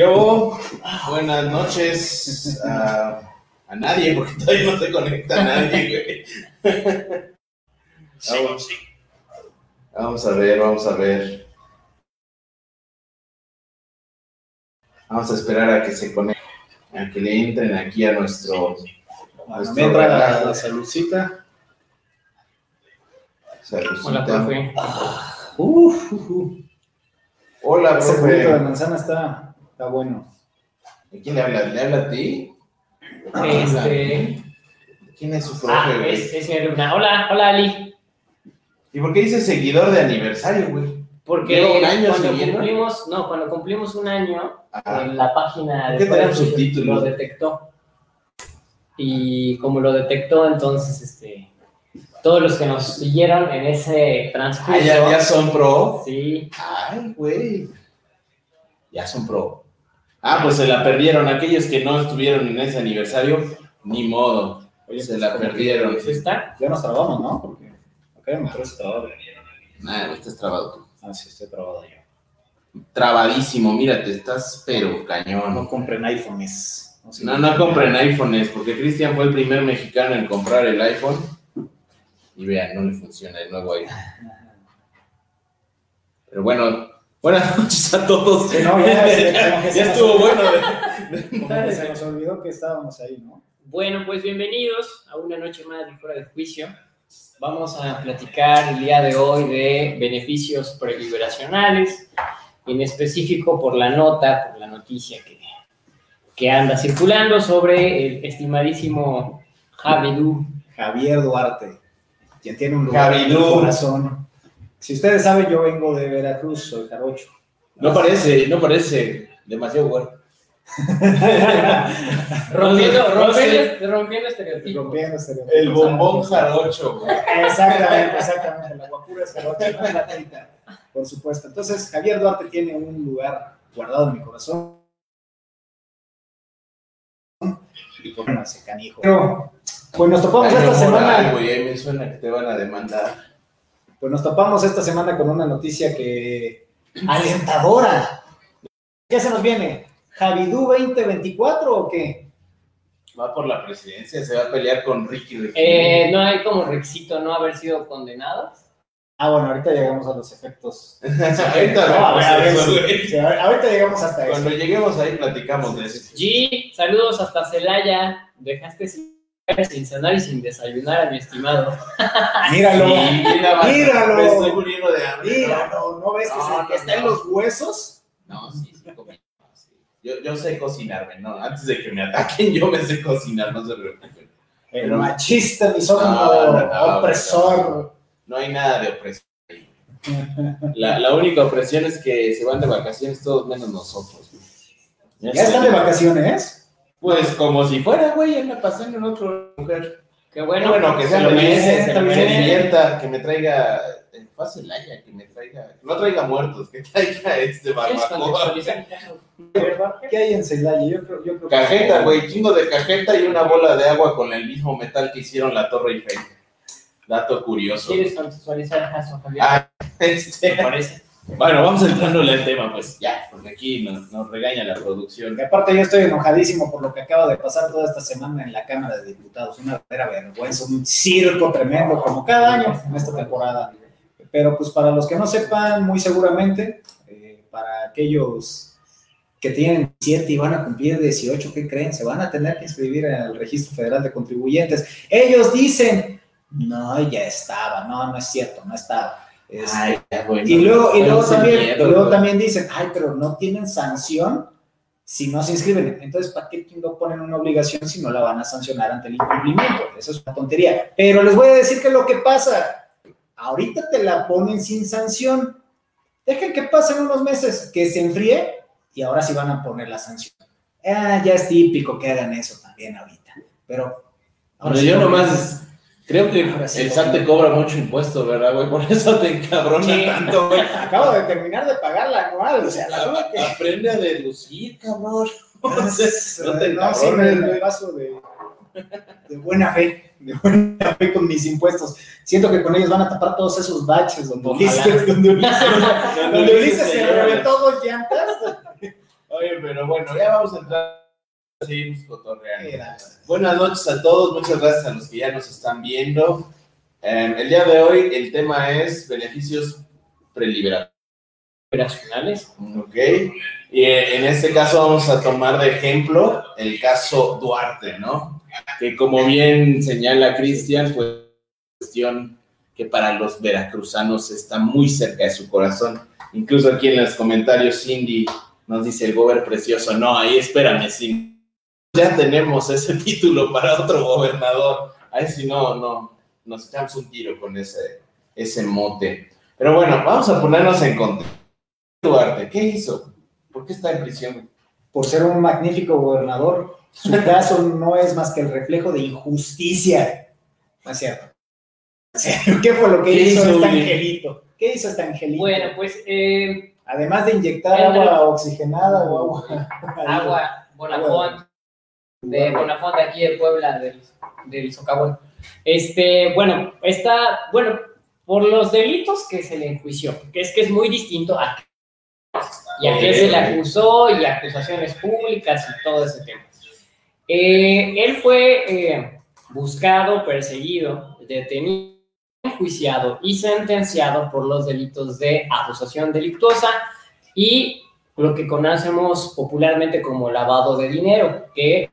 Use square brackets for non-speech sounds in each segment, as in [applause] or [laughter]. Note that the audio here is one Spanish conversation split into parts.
¿Qué hubo? Buenas noches a, a nadie, porque todavía no se conecta nadie, güey. Vamos, vamos a ver, vamos a ver. Vamos a esperar a que se conecten, a que le entren aquí a nuestro, Bueno, nuestro mientras la, saludcita. Saludcita. Hola, profe. Uf, uf, uf. Hola, juguito de profe. manzana está, está bueno. ¿A quién le habla? ¿Le habla a ti? Este. ¿Quién es su profe, Ah, güey? es, es mi alumna. Hola, hola, Ali. ¿Y por qué dice seguidor de aniversario, güey? Porque Lleva un año cuando siguiendo. cumplimos, no, cuando cumplimos un año, Ajá. en la página ¿Por qué de subtítulo? lo detectó. Y como lo detectó, entonces, este, todos los que nos siguieron en ese transcurso, Ah, ya, ya son pro. sí, Ay, güey. Ya son pro. Ah, pues se la perdieron. Aquellos que no estuvieron en ese aniversario, ni modo. Oye, se pues, la perdieron. ¿sí está? Ya nos trabamos, ¿no? Porque acá me parece trabado. No estás trabado tú. Ah, sí, estoy trabado yo. Trabadísimo, mírate, estás pero cañón. No compren iPhones. sé. No, no compren iPhones, porque Cristian fue el primer mexicano en comprar el iPhone. Y vean, no le funciona el nuevo iPhone. Pero bueno, buenas noches a todos. Sí, no, ya, [laughs] se estuvo bueno. de- que se nos olvidó que estábamos ahí, ¿no? Bueno, pues bienvenidos a una noche más de Fuera de Juicio. Vamos a platicar el día de hoy de beneficios preliberacionales, en específico por la nota, por la noticia que, que anda circulando sobre el estimadísimo Javidú. Javier Duarte, quien tiene un lugar en corazón. Si ustedes saben, yo vengo de Veracruz, soy jarocho. No parece, no parece demasiado bueno. [laughs] Rompiendo, No sé. rompiendo, rompiendo estereotipos. Rompiendo estereotipos. El bombón jarocho, güey. Exactamente, exactamente. La guapura es jarocha, no es la tita, por supuesto. Entonces, Javier Duarte tiene un lugar guardado en mi corazón. Y por no ese canijo. Pero, pues nos topamos esta semana. güey, ahí me suena que te van a demandar. Pues nos topamos esta semana con una noticia que. alentadora. ¿Qué se nos viene? ¿Javidú 2024 o qué? Va por la presidencia, se va a pelear con Ricky Ricky. Eh, no hay como requisito no haber sido condenados. Ah, bueno, ahorita llegamos a los efectos. [laughs] Ahorita No, a ver, ver, sí, ahorita llegamos hasta eso. Cuando lleguemos ahí platicamos de eso. G, saludos hasta Celaya. Dejaste sin, sin cenar y sin desayunar a mi estimado. [laughs] Míralo. Sí, mira, Míralo. Me estoy muriendo de hambre. Míralo, ¿no ves que, No, se- no, que está en los huesos? No, sí, sí, comí. Sí. Yo, yo sé cocinarme, ¿no? Antes de que me ataquen, yo me sé cocinar, no se preocupen. El Pero- machista, misógino, No, no, no, opresor. No hay nada de opresión. La, la única opresión es que se van de vacaciones todos menos nosotros. ¿Ya están de vacaciones? Pues como si fuera, güey, anda pasando en otro lugar. Qué Bueno, bueno. bueno, que se lo merece, se lo que se merece. divierta, que me traiga. eh, Fue a Celaya, que me traiga. No traiga muertos, que traiga este ¿Quieres barbacoa. [laughs] el? ¿Qué hay en Celaya? Yo creo, yo creo que- Cajeta, güey, chingo de cajeta y una bola de agua con el mismo metal que hicieron la Torre Eiffel. Dato curioso. ¿Quieres contextualizar el caso, Javier? Ah, este. ¿Te parece? Bueno, vamos entrándole al tema, pues ya, porque aquí nos, nos regaña la producción. Aparte yo estoy enojadísimo por lo que acaba de pasar toda esta semana en la Cámara de Diputados. Una verdadera vergüenza, un circo tremendo, como cada año en esta temporada. Pero pues para los que no sepan, muy seguramente, eh, para aquellos que tienen 7 y van a cumplir 18, ¿qué creen? Se van a tener que inscribir el Registro Federal de Contribuyentes. Ellos dicen, no, ya estaba, no, no es cierto, no estaba. Ay, y luego, y luego, también, miedo, luego también dicen, ay, pero no tienen sanción si no se inscriben. Entonces, ¿para qué no ponen una obligación si no la van a sancionar ante el incumplimiento? Eso es una tontería. Pero les voy a decir que lo que pasa, ahorita te la ponen sin sanción. Dejen que pasen unos meses, que se enfríe y ahora sí van a poner la sanción. Ah, ya es típico que hagan eso también ahorita. Pero Pero sí yo nomás creo que el SAT te cobra mucho impuesto, ¿verdad, güey? Por eso te encabrona Sí. tanto, [laughs] güey. Acabo de terminar de pagar la anual, o sea, la verdad que... Aprende a deducir, cabrón. [laughs] No te no, sí, me, me paso de, de buena fe, de buena fe con mis impuestos. Siento que con ellos van a tapar todos esos baches donde. Ulises, donde Ulises, [laughs] donde Ulises se reventó dos llantas. Oye, pero bueno, ya vamos a entrar. Seguimos cotorreando. Buenas noches a todos, muchas gracias a los que ya nos están viendo. Eh, el día de hoy el tema es beneficios preliberatorios. Operacionales. Ok. Y eh, en este caso vamos a tomar de ejemplo el caso Duarte, ¿no? Que como bien señala Cristian, pues cuestión que para los veracruzanos está muy cerca de su corazón. Incluso aquí en los comentarios Cindy nos dice el gober precioso, no, ahí espérame, Cindy. Ya tenemos ese [laughs] título para otro gobernador. Ahí si no, no, nos echamos un tiro con ese, ese mote. Pero bueno, vamos a ponernos en contexto. Duarte, ¿qué hizo? ¿Por qué está en prisión? Por ser un magnífico gobernador, su [laughs] caso no es más que el reflejo de injusticia. No es cierto. [laughs] ¿Qué fue lo que ¿Qué hizo, hizo, este angelito? ¿Qué hizo este angelito? Bueno, pues eh, Además de inyectar agua oxigenada o agua. agua Bonafont, de Bonafont aquí de Puebla, del, del Socavón. Este, bueno, está, bueno, por los delitos que se le enjuició, que es que es muy distinto a y a qué se le acusó y acusaciones públicas y todo ese tema. Eh, él fue eh, buscado, perseguido, detenido, enjuiciado y sentenciado por los delitos de asociación delictuosa y lo que conocemos popularmente como lavado de dinero, que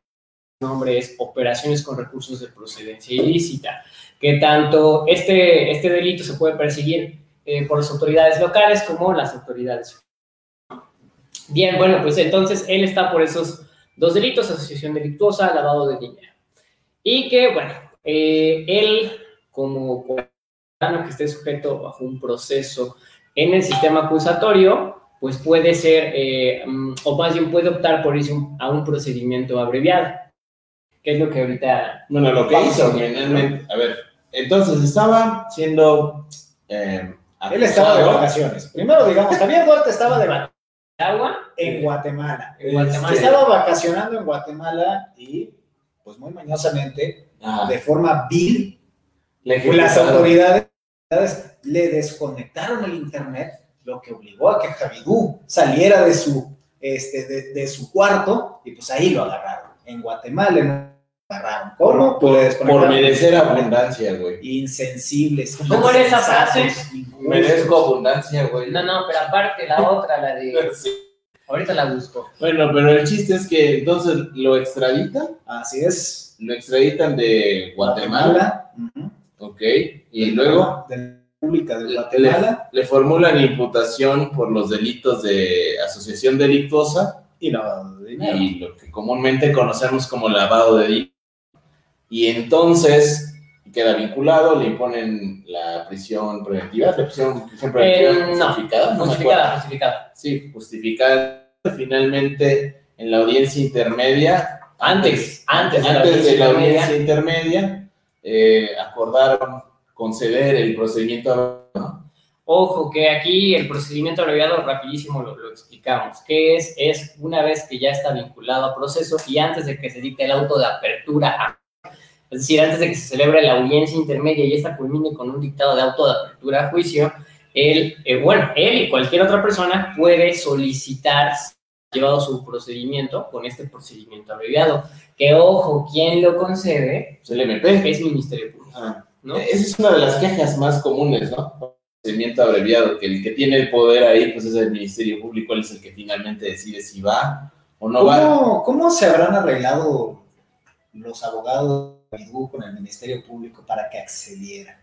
nombre es operaciones con recursos de procedencia ilícita, que tanto este, este delito se puede perseguir eh, por las autoridades locales como las autoridades. Bien, bueno, pues entonces él está por esos dos delitos, asociación delictuosa, lavado de dinero. Y que, bueno, eh, él como ciudadano que esté sujeto bajo un proceso en el sistema acusatorio, pues puede ser, eh, mm, o más bien puede optar por irse a un procedimiento abreviado, que es lo que ahorita... Bueno, lo que hizo, a ver, finalmente, a ver, entonces estaba siendo... eh, Él estaba de vacaciones. Primero, digamos, Javier Duarte estaba de vacaciones Agua, en Guatemala. en Guatemala. Este, Estaba vacacionando en Guatemala y, pues muy mañosamente, Ajá. de forma vil, las autoridades le desconectaron el internet, lo que obligó a que Javidú saliera de su, este, de, de su cuarto y pues ahí lo agarraron. En Guatemala lo agarraron. ¿Cómo? Por, Pues, le por merecer abundancia, güey. Insensibles. ¿Cómo era esa frase? Merezco abundancia, güey. No, no, pero aparte la otra, la de... [laughs] Sí. Ahorita la busco. Bueno, pero el chiste es que entonces lo extraditan, Así es. lo extraditan de Guatemala, ok, y luego De la República de le, Guatemala le formulan imputación por los delitos de asociación delictuosa y lavado de dinero. y lo que comúnmente conocemos como lavado de dinero. Y entonces queda vinculado, le imponen la prisión preventiva, la prisión, prisión preventiva Eh, no, justificada, no Justificada, justificada. Sí, justificada. Finalmente, en la audiencia intermedia, Antes, antes de la antes de la audiencia intermedia, eh, acordaron conceder el procedimiento. Ojo, que aquí el procedimiento abreviado rapidísimo lo, lo explicamos. ¿Qué es? Es una vez que ya está vinculado a proceso y antes de que se dicte el auto de apertura, a- es decir, antes de que se celebre la audiencia intermedia y esta culmine con un dictado de auto de apertura a juicio, él, eh, bueno, él y cualquier otra persona puede solicitar llevado su procedimiento con este procedimiento abreviado. Que ojo, quien lo concede pues, el MP. es Ministerio Público, Ah, ¿no? Esa es una de las quejas más comunes, ¿no? Procedimiento abreviado, que el que tiene el poder ahí, pues es el Ministerio Público, él es el que finalmente decide si va o no va. ¿Cómo, ¿Cómo se habrán arreglado los abogados con el Ministerio Público para que accediera?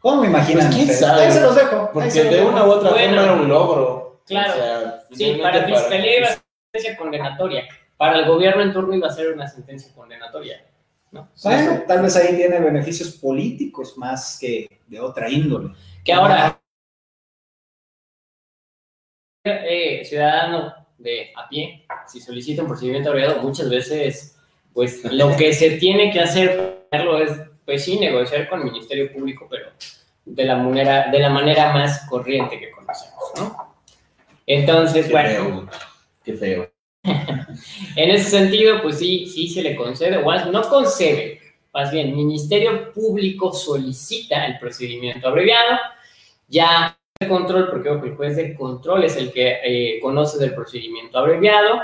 ¿Cómo me imaginan? Pues, quién ustedes? sabe. Ahí se los dejo. Porque los de una u otra Bueno, forma era un logro. claro. O sea, Sí, para Fiscalía iba a ser una sentencia condenatoria. Para el gobierno en turno iba a ser una sentencia condenatoria. ¿no? Bueno, tal vez ahí tiene beneficios políticos más que de otra índole. Que ahora, eh, ciudadano de a pie, si solicita un procedimiento abreviado, muchas veces, pues lo que se tiene que hacer es, pues sí, negociar con el Ministerio Público, pero de la manera, de la manera más corriente que conocemos, ¿no? Entonces, Qué bueno. feo, qué feo. [laughs] En ese sentido, pues sí, sí se le concede, o no concede, más bien, Ministerio Público solicita el procedimiento abreviado, ya de control, porque ojo, el juez de control es el que eh, conoce del procedimiento abreviado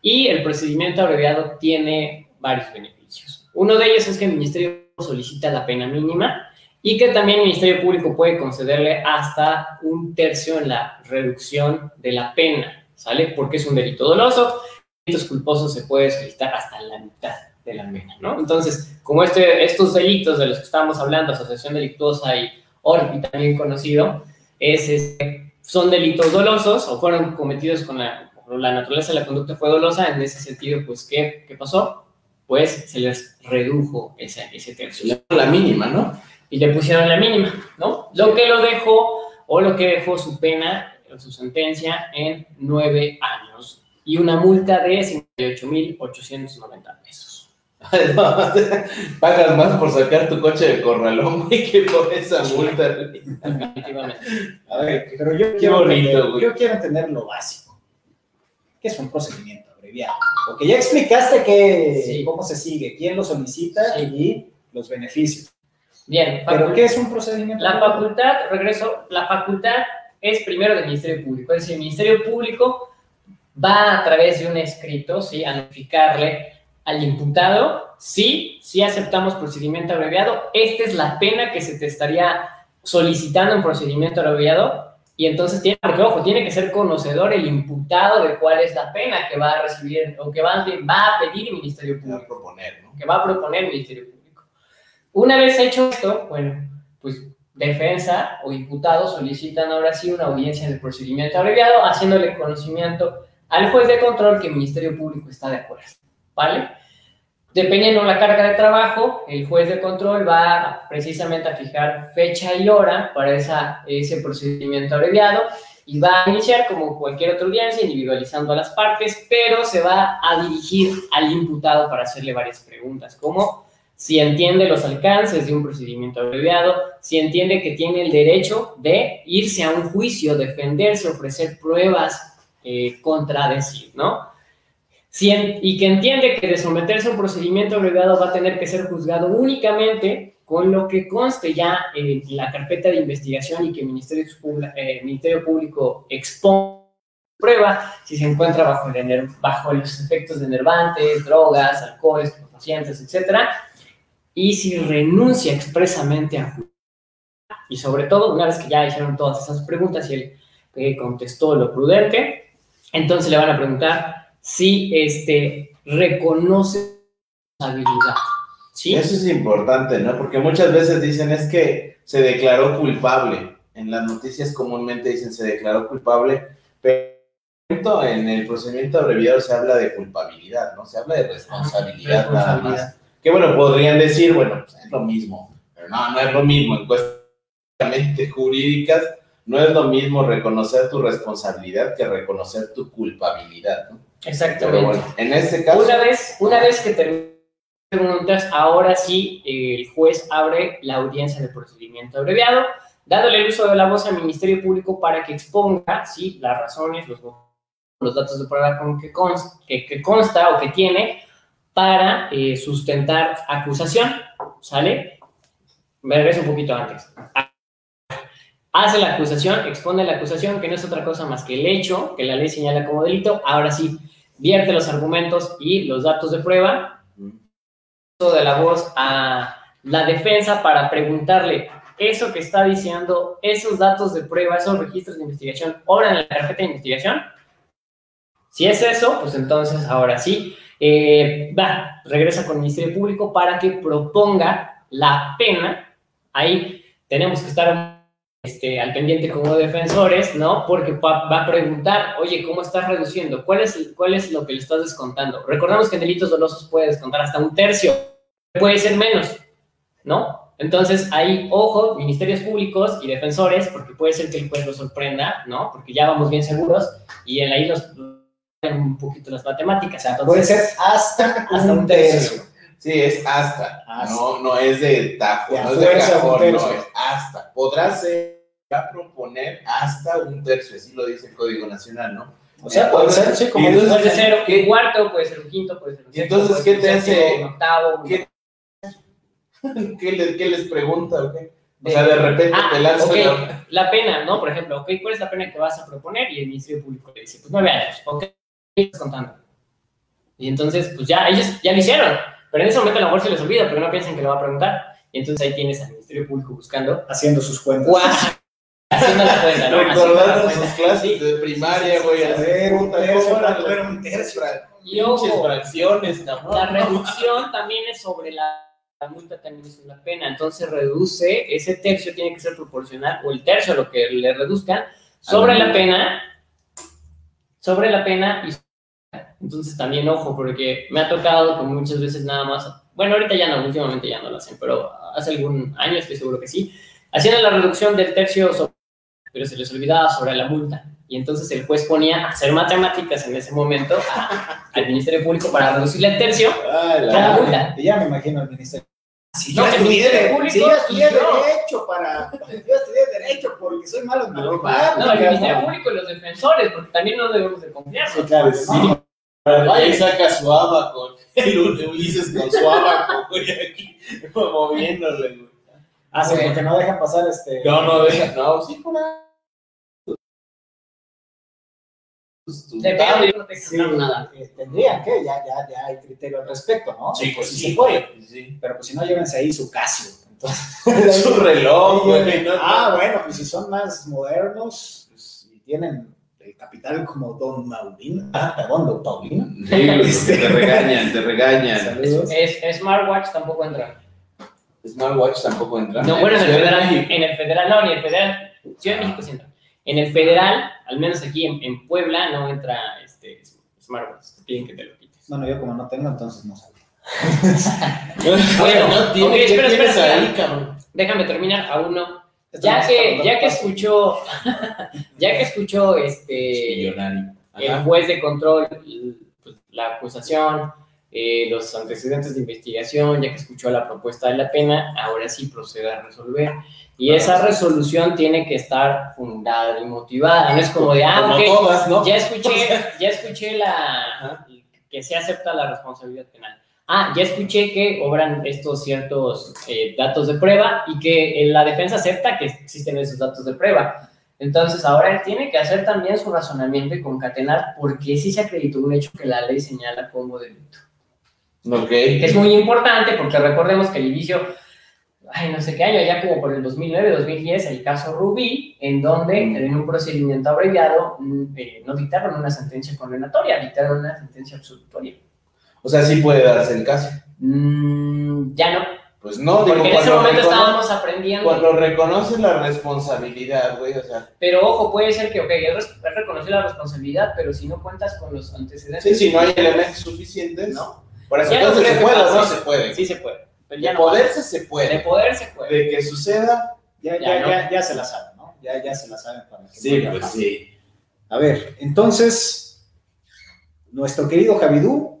y el procedimiento abreviado tiene varios beneficios. Uno de ellos es que el Ministerio solicita la pena mínima y que también el Ministerio Público puede concederle hasta un tercio en la reducción de la pena, ¿sale? Porque es un delito doloso, delitos culposos se puede solicitar hasta la mitad de la pena, ¿no? Entonces, como este, estos delitos de los que estábamos hablando, asociación delictuosa y ORPI también conocido, es, este, son delitos dolosos o fueron cometidos con la, la naturaleza de la conducta fue dolosa, en ese sentido, pues, ¿qué, qué pasó? Pues se les redujo ese, ese tercio. La mínima, ¿no? Y le pusieron la mínima, ¿no? Lo que lo dejó, o lo que dejó su pena, su sentencia, en nueve años y una multa de 58.890 pesos. [laughs] Pagas más por sacar tu coche de corralón, que por esa multa. Definitivamente. A ver, pero yo quiero, entender, yo quiero entender lo básico. ¿Qué es un procedimiento abreviado? Porque ya explicaste que, cómo se sigue, quién lo solicita y los beneficios. Bien, ¿pero qué es un procedimiento? La facultad, regreso, la facultad es primero del Ministerio Público. Es decir, el Ministerio Público va a través de un escrito, ¿sí? A notificarle al imputado, sí, sí aceptamos procedimiento abreviado, esta es la pena que se te estaría solicitando en procedimiento abreviado, y entonces tiene, porque ojo, tiene que ser conocedor el imputado de cuál es la pena que va a recibir o que va, va a pedir el Ministerio Público. Que va a proponer, ¿no? Que va a proponer el Ministerio Público. Una vez hecho esto, bueno, pues defensa o imputado solicitan ahora sí una audiencia del procedimiento abreviado, haciéndole conocimiento al juez de control que el Ministerio Público está de acuerdo. ¿vale? Dependiendo de la carga de trabajo, el juez de control va precisamente a fijar fecha y hora para esa, ese procedimiento abreviado y va a iniciar como cualquier otra audiencia, individualizando a las partes, pero se va a dirigir al imputado para hacerle varias preguntas, como si entiende los alcances de un procedimiento abreviado, si entiende que tiene el derecho de irse a un juicio, defenderse, ofrecer pruebas, eh, contradecir, ¿no? Y que entiende que de someterse a un procedimiento abreviado va a tener que ser juzgado únicamente con lo que conste ya en la carpeta de investigación y que el Ministerio, eh, Ministerio Público exponga prueba si se encuentra bajo, el, bajo los efectos de enervantes, drogas, alcohol, estupefacientes, etc. Y si renuncia expresamente a juzgar. Y sobre todo, una vez que ya hicieron todas esas preguntas y él eh, contestó lo prudente, entonces le van a preguntar si este, reconoce. ¿sí? Eso es importante, ¿no? Porque muchas veces dicen es que se declaró culpable. En las noticias comúnmente dicen se declaró culpable, pero en el procedimiento abreviado se habla de culpabilidad, ¿no? Se habla de responsabilidad, nada más. Que bueno, podrían decir, bueno, pues es lo mismo, pero no, no es lo mismo. En cuestiones jurídicas, no es lo mismo reconocer tu responsabilidad que reconocer tu culpabilidad, ¿no? Exactamente. en este caso. Una vez, una vez que termine preguntas, ahora sí el juez abre la audiencia de procedimiento abreviado, dándole el uso de la voz al Ministerio Público para que exponga ¿sí? las razones, los, los datos de prueba con que, consta, que, consta o que tiene para eh, sustentar acusación. ¿Sale? Me regreso un poquito antes hace la acusación, expone la acusación, que no es otra cosa más que el hecho que la ley señala como delito. Ahora sí, vierte los argumentos y los datos de prueba de la voz a la defensa para preguntarle eso que está diciendo, esos datos de prueba, esos registros de investigación, obran en la carpeta de investigación. Si es eso, pues entonces ahora sí, eh, va, regresa con el Ministerio Público para que proponga la pena. Ahí tenemos que estar este, al pendiente como defensores, ¿no? Porque va, a preguntar, oye, ¿cómo estás reduciendo? ¿Cuál es, ¿Cuál es lo que le estás descontando? Recordamos que en delitos dolosos puede descontar hasta un tercio, puede ser menos, ¿no? Entonces, ahí, ojo, ministerios públicos y defensores, porque puede ser que el juez lo sorprenda, ¿no? Porque ya vamos bien seguros y en ahí los un poquito las matemáticas. Entonces, puede ser hasta, hasta un tercio. Sí, es hasta. No, no es de tajo, no es de cajón, no, es hasta. Podrá ser, a proponer hasta un tercio, así lo dice el Código Nacional, ¿no? O sea, puede ser, sí, como puede ser un cuarto, puede ser un quinto, puede ser un Y entonces, ¿qué te hace? Un octavo. ¿Qué, [laughs] ¿Qué, les, ¿Qué, les, pregunta? O sea, de repente Ah, te lanzan la- la pena, ¿no? Por ejemplo, ok, ¿cuál es la pena que vas a proponer? Y el Ministerio Público le dice, pues nueve años, ok, ¿qué estás contando? Y entonces, pues ya, ellos ya lo hicieron, pero en ese momento a lo mejor se les olvida, porque no piensan que lo va a preguntar. Y entonces ahí tienes al Ministerio Público buscando, Haciendo sus cuentas. Haciendo la cuenta, ¿no? Recordando sus cuenta. clases de primaria, güey. A así, ver, un puta, tercio, ¿cómo ¿cuánto eran era un tercio? Y ojo, fracciones, cabrón. La reducción también es sobre la, la multa, también es una pena. Entonces reduce, ese tercio tiene que ser proporcional, o el tercio a lo que le reduzcan, sobre la pena, sobre la pena y entonces también ojo, porque me ha tocado que muchas veces nada más, bueno, ahorita ya no, últimamente ya no lo hacen, pero hace algún año estoy seguro que sí, hacían la reducción del tercio, sobre- pero se les olvidaba sobre la multa. Y entonces el juez ponía a hacer matemáticas en ese momento a- al Ministerio Público para reducirle el tercio Ay, la- Cada multa. Y ya me imagino el ministerio. Si No, yo el estudié, Público si yo estudié derecho para. Yo estudié derecho porque soy malo en matemáticas. No, el Ministerio Público y los defensores, porque también no debemos de confiar. Sí, claro, sí. Ahí saca su abaco. [laughs] El Ulises con su abaco, güey, aquí, [laughs] moviéndole, güey. Ah, sí, porque no dejan pasar este. No, no, deja, no, sí, por ahí. Pues, tu Depende, tablet. yo no te Sí, explico nada. eh, tendrían que, ya, ya, ya hay criterio al respecto, ¿no? Sí, pues sí sí, se puede. Sí. Pero pues si no, llévense ahí su Casio. [laughs] Entonces, Su reloj, [laughs] güey. no, ah, no. bueno, pues si son más modernos pues, y tienen el capital como Don Maulino. Ah, perdón, Don Paulino. Sí, te regañan, te regañan. Es, Smartwatch tampoco entra. Smartwatch tampoco entra. No, bueno, en el federal, en el federal, no, ni el federal. Ciudad de México sí entra. En el federal, al menos aquí en, en Puebla, no entra este Smartwatch. Te piden que te lo quites. Bueno, yo como no tengo, entonces no sabía. [laughs] Bueno, no tiene, ok, ¿qué espera, espera, ahí, cabrón? Déjame terminar aún no. Esto no Ya es que, ya que escuchó, [laughs] ya que escuchó este Millonario. el juez de control, pues, la acusación, eh, los antecedentes de investigación, ya que escuchó la propuesta de la pena, ahora sí procede a resolver. Y esa resolución tiene que estar fundada y motivada. No es como de, ah, Como ok, todas, ¿no? ya escuché, ya escuché la que se acepta la responsabilidad penal. Ah, ya escuché que obran estos ciertos eh, datos de prueba y que la defensa acepta que existen esos datos de prueba. Entonces, ahora él tiene que hacer también su razonamiento y concatenar por qué sí se acreditó un hecho que la ley señala como delito. Es muy importante porque recordemos que el inicio, ay, no sé qué año, ya como por el 2009, 2010, el caso Rubí, en donde en un procedimiento abreviado mm, eh, no dictaron una sentencia condenatoria, dictaron una sentencia absolutoria. O sea, sí puede darse el caso. Mm, ya no, Pues no, digo, porque en ese momento estábamos aprendiendo. cuando reconoce la responsabilidad, güey, o sea, Pero ojo, puede ser que, ok, él, reconoció la responsabilidad, pero si no cuentas con los antecedentes. sí, si no hay elementos suficientes, No. Por eso no entonces se que puede o no se puede. Sí se puede. Pero de no poderse se puede. De poder se puede. De que suceda, Ya, Ya, ya, ¿no? ya, ya se la saben, ¿no? Ya, ya se la saben para que sí, pues sí. A ver, entonces, nuestro querido Javidú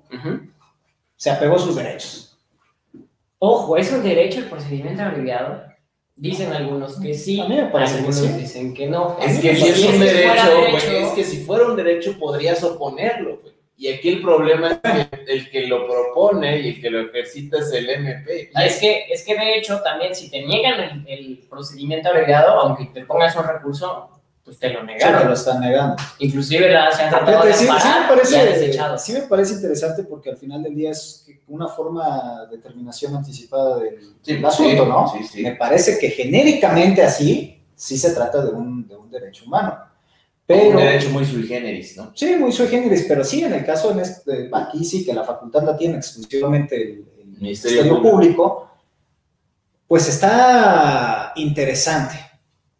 se apegó a sus derechos. Ojo, ¿es un derecho el procedimiento abreviado? Dicen algunos que sí, A mí me parece que algunos sí. dicen que no. Es que si es un que derecho, es que si fuera un derecho podrías oponerlo, güey. Y aquí el problema es que el que lo propone y el que lo ejercita es el MP. Y es que, es que de hecho también si te niegan el, el procedimiento abreviado, aunque te pongas un recurso, pues te lo Sí, te negaron. lo están negando. Inclusive la, se han tratado de sí, sí me parece, desechado. sí me parece interesante porque al final del día es una forma de terminación anticipada del, Sí, del asunto, sí, ¿no? sí, sí. Me parece que genéricamente así sí se trata de un, de un derecho humano. Pero, un derecho muy sui generis, ¿no? Sí, muy sui generis, pero sí, en el caso en este, aquí sí que la facultad la tiene exclusivamente el, el Ministerio Ministerio Público, pues está interesante,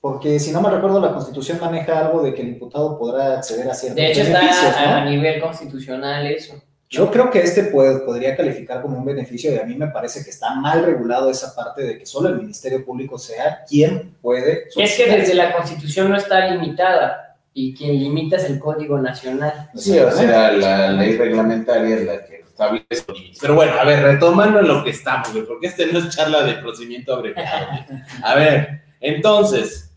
porque si no me recuerdo, la Constitución maneja algo de que el imputado podrá acceder a ciertos De hecho está beneficios, ¿no? a, a nivel constitucional eso. Yo creo que este puede, podría calificar como un beneficio y a mí me parece que está mal regulado esa parte de que solo el Ministerio Público sea quien puede. Es que desde la constitución no está limitada y quien limita es el Código Nacional. Sí, o sea, la ley reglamentaria es la que establece límites. Pero bueno, a ver, retomando en lo que estamos, güey, porque este no es charla de procedimiento abreviado. A ver, entonces,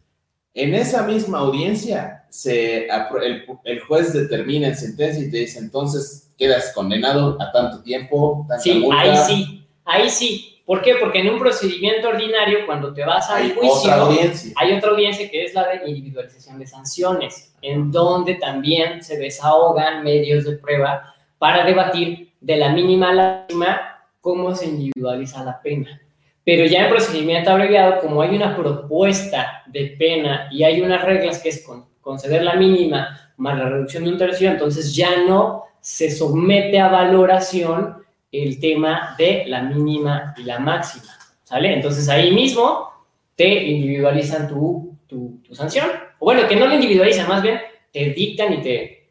en esa misma audiencia, se, el, el juez determina en sentencia y te dice, entonces quedas condenado a tanto tiempo, tanta Sí, multa. ahí sí, ahí sí, ¿Por qué? Porque en un procedimiento ordinario, cuando te vas al juicio, audiencia. hay otra audiencia que es la de individualización de sanciones, en donde también se desahogan medios de prueba para debatir de la mínima a la máxima cómo se individualiza la pena. Pero ya en procedimiento abreviado, como hay una propuesta de pena y hay unas reglas que es con- conceder la mínima más la reducción de un tercio, entonces ya no se somete a valoración el tema de la mínima y la máxima, ¿sale? Entonces ahí mismo te individualizan tu, tu, tu sanción. O bueno, que no lo individualizan, más bien te dictan y te,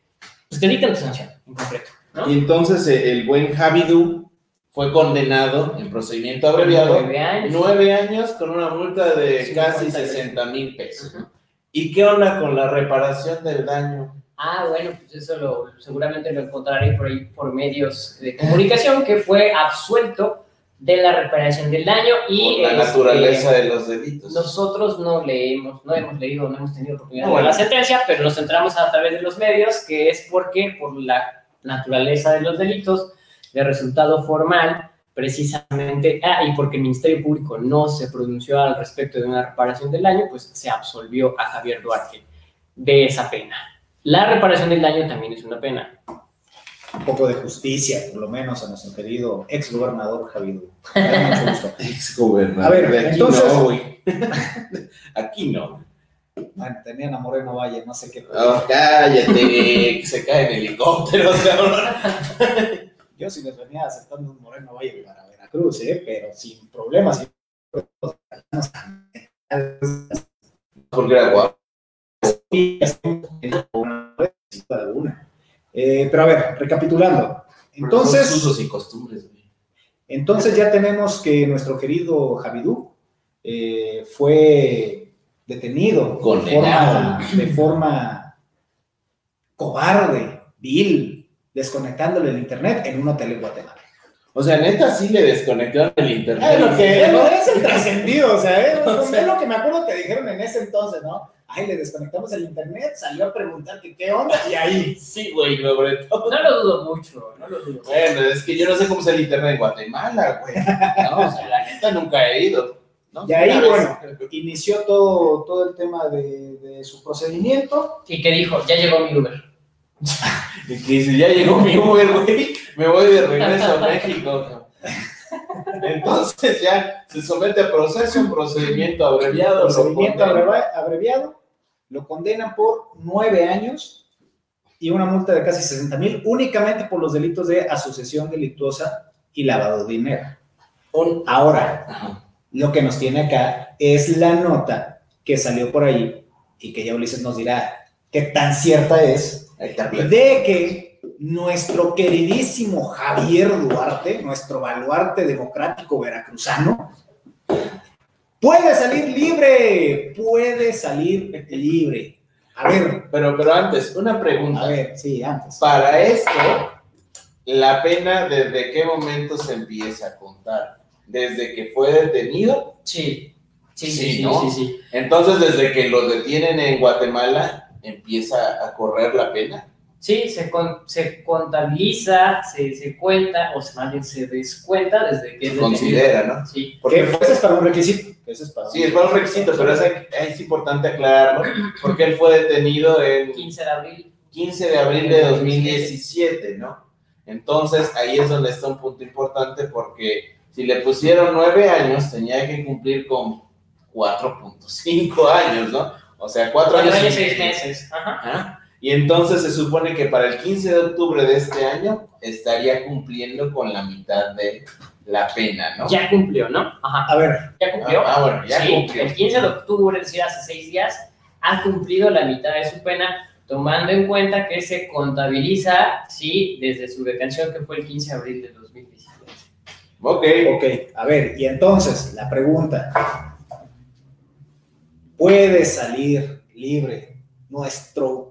pues te dictan tu sanción en concreto, ¿no? Y entonces eh, el buen Javidú fue condenado en procedimiento abreviado Nueve años. nueve años con una multa de 50 casi pesos. 60 mil pesos. ¿Y qué onda con la reparación del daño? Ah, bueno, pues eso lo, seguramente lo encontraré por ahí por medios de comunicación, que fue absuelto de la reparación del daño y Por la este, naturaleza de los delitos. Nosotros no leemos, no hemos leído, no hemos tenido oportunidad de bueno. la sentencia, pero nos centramos a través de los medios, que es porque por la naturaleza de los delitos, de resultado formal, precisamente, ah, y porque el Ministerio Público no se pronunció al respecto de una reparación del daño, pues se absolvió a Javier Duarte de esa pena. La reparación del daño también es una pena. Un poco de justicia, por lo menos, a nuestro querido ex gobernador Javier. [laughs] Ex gobernador. A ver, de aquí entonces- no, güey. [laughs] aquí no. Bueno, tenían a Moreno Valle, no sé qué. Oh, cállate, que se caen helicópteros, [laughs] cabrón. Yo sí les venía aceptando un Moreno Valle para Veracruz, ¿eh? pero sin problemas. Porque era guapo. Eh, pero a ver, recapitulando. Entonces, usos y costumbres, güey. entonces ya tenemos que nuestro querido Javidú eh, fue detenido de forma, de forma cobarde, vil, desconectándole el internet en un hotel en Guatemala. O sea, neta, sí le desconectaron el internet. Es lo que es, lo- es el trascendido, o sea, es, [laughs] O sea. es lo que me acuerdo que dijeron en ese entonces, ¿no? Ay, le desconectamos el internet, salió a preguntar que qué onda y ahí. Sí, güey, sobre todo. No lo dudo mucho, no lo dudo. Bueno, es que yo no sé cómo es el internet en Guatemala, güey. No, o sea, la neta nunca he ido. ¿no? Y ahí, bueno, inició todo, todo el tema de, de su procedimiento. Y que dijo, ya llegó mi Uber. [laughs] Y que dice, ya llegó mi Uber, güey, me voy de regreso a México. Entonces ya se somete a proceso, un procedimiento abreviado. procedimiento abreviado, lo condenan por nueve años y una multa de casi 60 mil únicamente por los delitos de asociación delictuosa y lavado de dinero. Ahora, Ajá. lo que nos tiene acá es la nota que salió por ahí y que ya Ulises nos dirá qué tan cierta es, está, de que nuestro queridísimo Javier Duarte, nuestro baluarte democrático veracruzano, puede salir libre, puede salir libre. A ver, Pero, pero antes, una pregunta. a ver, sí, antes. Para esto, la pena, ¿desde qué momento se empieza a contar? ¿Desde que fue detenido? Sí, sí, Sí, sí, sí, ¿no? sí, sí. Entonces, desde que lo detienen en Guatemala, empieza a correr la pena. Sí, se, con- se contabiliza, se, se cuenta, o sea, más bien se descuenta desde que Se considera, ¿no? Sí, Que Porque, ese es para un requisito. Ese es para sí, es para un requisito, pero es, es importante aclararlo, porque él fue detenido en 15 de abril. 15 de abril de 2017, ¿no? Entonces, ahí es donde está un punto importante, porque si le pusieron nueve años, tenía que cumplir con 4.5 años, ¿no? O sea, cuatro años años, y seis meses. Ajá. Ajá. Y entonces se supone que para el 15 de octubre de este año estaría cumpliendo con la mitad de la pena, ¿no? Ya cumplió, ¿no? Ajá. A ver, Ya cumplió. Ah, ah, bueno, ya Sí, cumplió. El 15 de octubre, es decir, hace seis días, ha cumplido la mitad de su pena, tomando en cuenta que se contabiliza, sí, desde su detención, que fue el 15 de abril de 2017. Ok. ok, a ver, y entonces la pregunta, ¿puede salir libre nuestro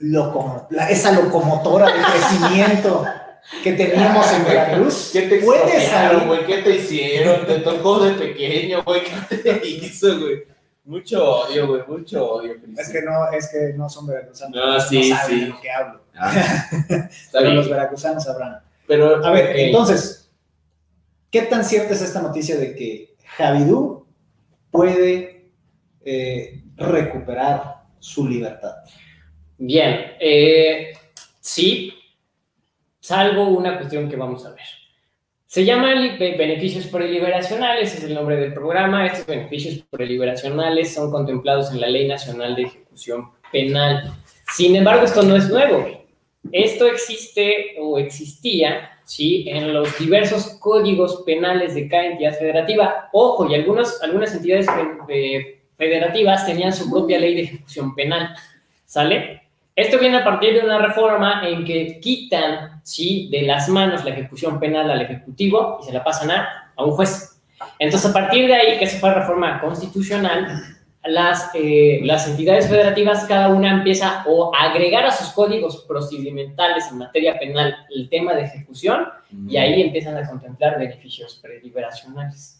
la- esa locomotora de crecimiento que teníamos en Veracruz? [laughs] ¿Qué te ¿Puede expropiaron, salir? güey? ¿Qué te hicieron? ¿Te tocó de pequeño, güey? ¿Qué te [laughs] hizo, güey? Mucho odio, güey, mucho odio, Es que no, es que no son veracruzanos. No, sí, saben sí. de lo que hablo. Ah, [laughs] Pero los veracruzanos sabrán. Pero, A ver, entonces, ¿qué tan cierta es esta noticia de que Javidú puede eh, recuperar su libertad? Bien, eh, sí, salvo una cuestión que vamos a ver. Se llama beneficios preliberacionales, es el nombre del programa. Estos beneficios preliberacionales son contemplados en la Ley Nacional de Ejecución Penal. Sin embargo, esto no es nuevo. Esto existe o existía, ¿sí? En los diversos códigos penales de cada entidad federativa. Ojo, y algunas, algunas entidades federativas tenían su propia ley de ejecución penal, ¿sale? Esto viene a partir de una reforma en que quitan, ¿sí? De las manos la ejecución penal al Ejecutivo y se la pasan a, a un juez. Entonces, a partir de ahí, que se fue la reforma constitucional, las, eh, las entidades federativas, cada una empieza o a agregar a sus códigos procedimentales en materia penal el tema de ejecución y ahí empiezan a contemplar beneficios preliberacionales.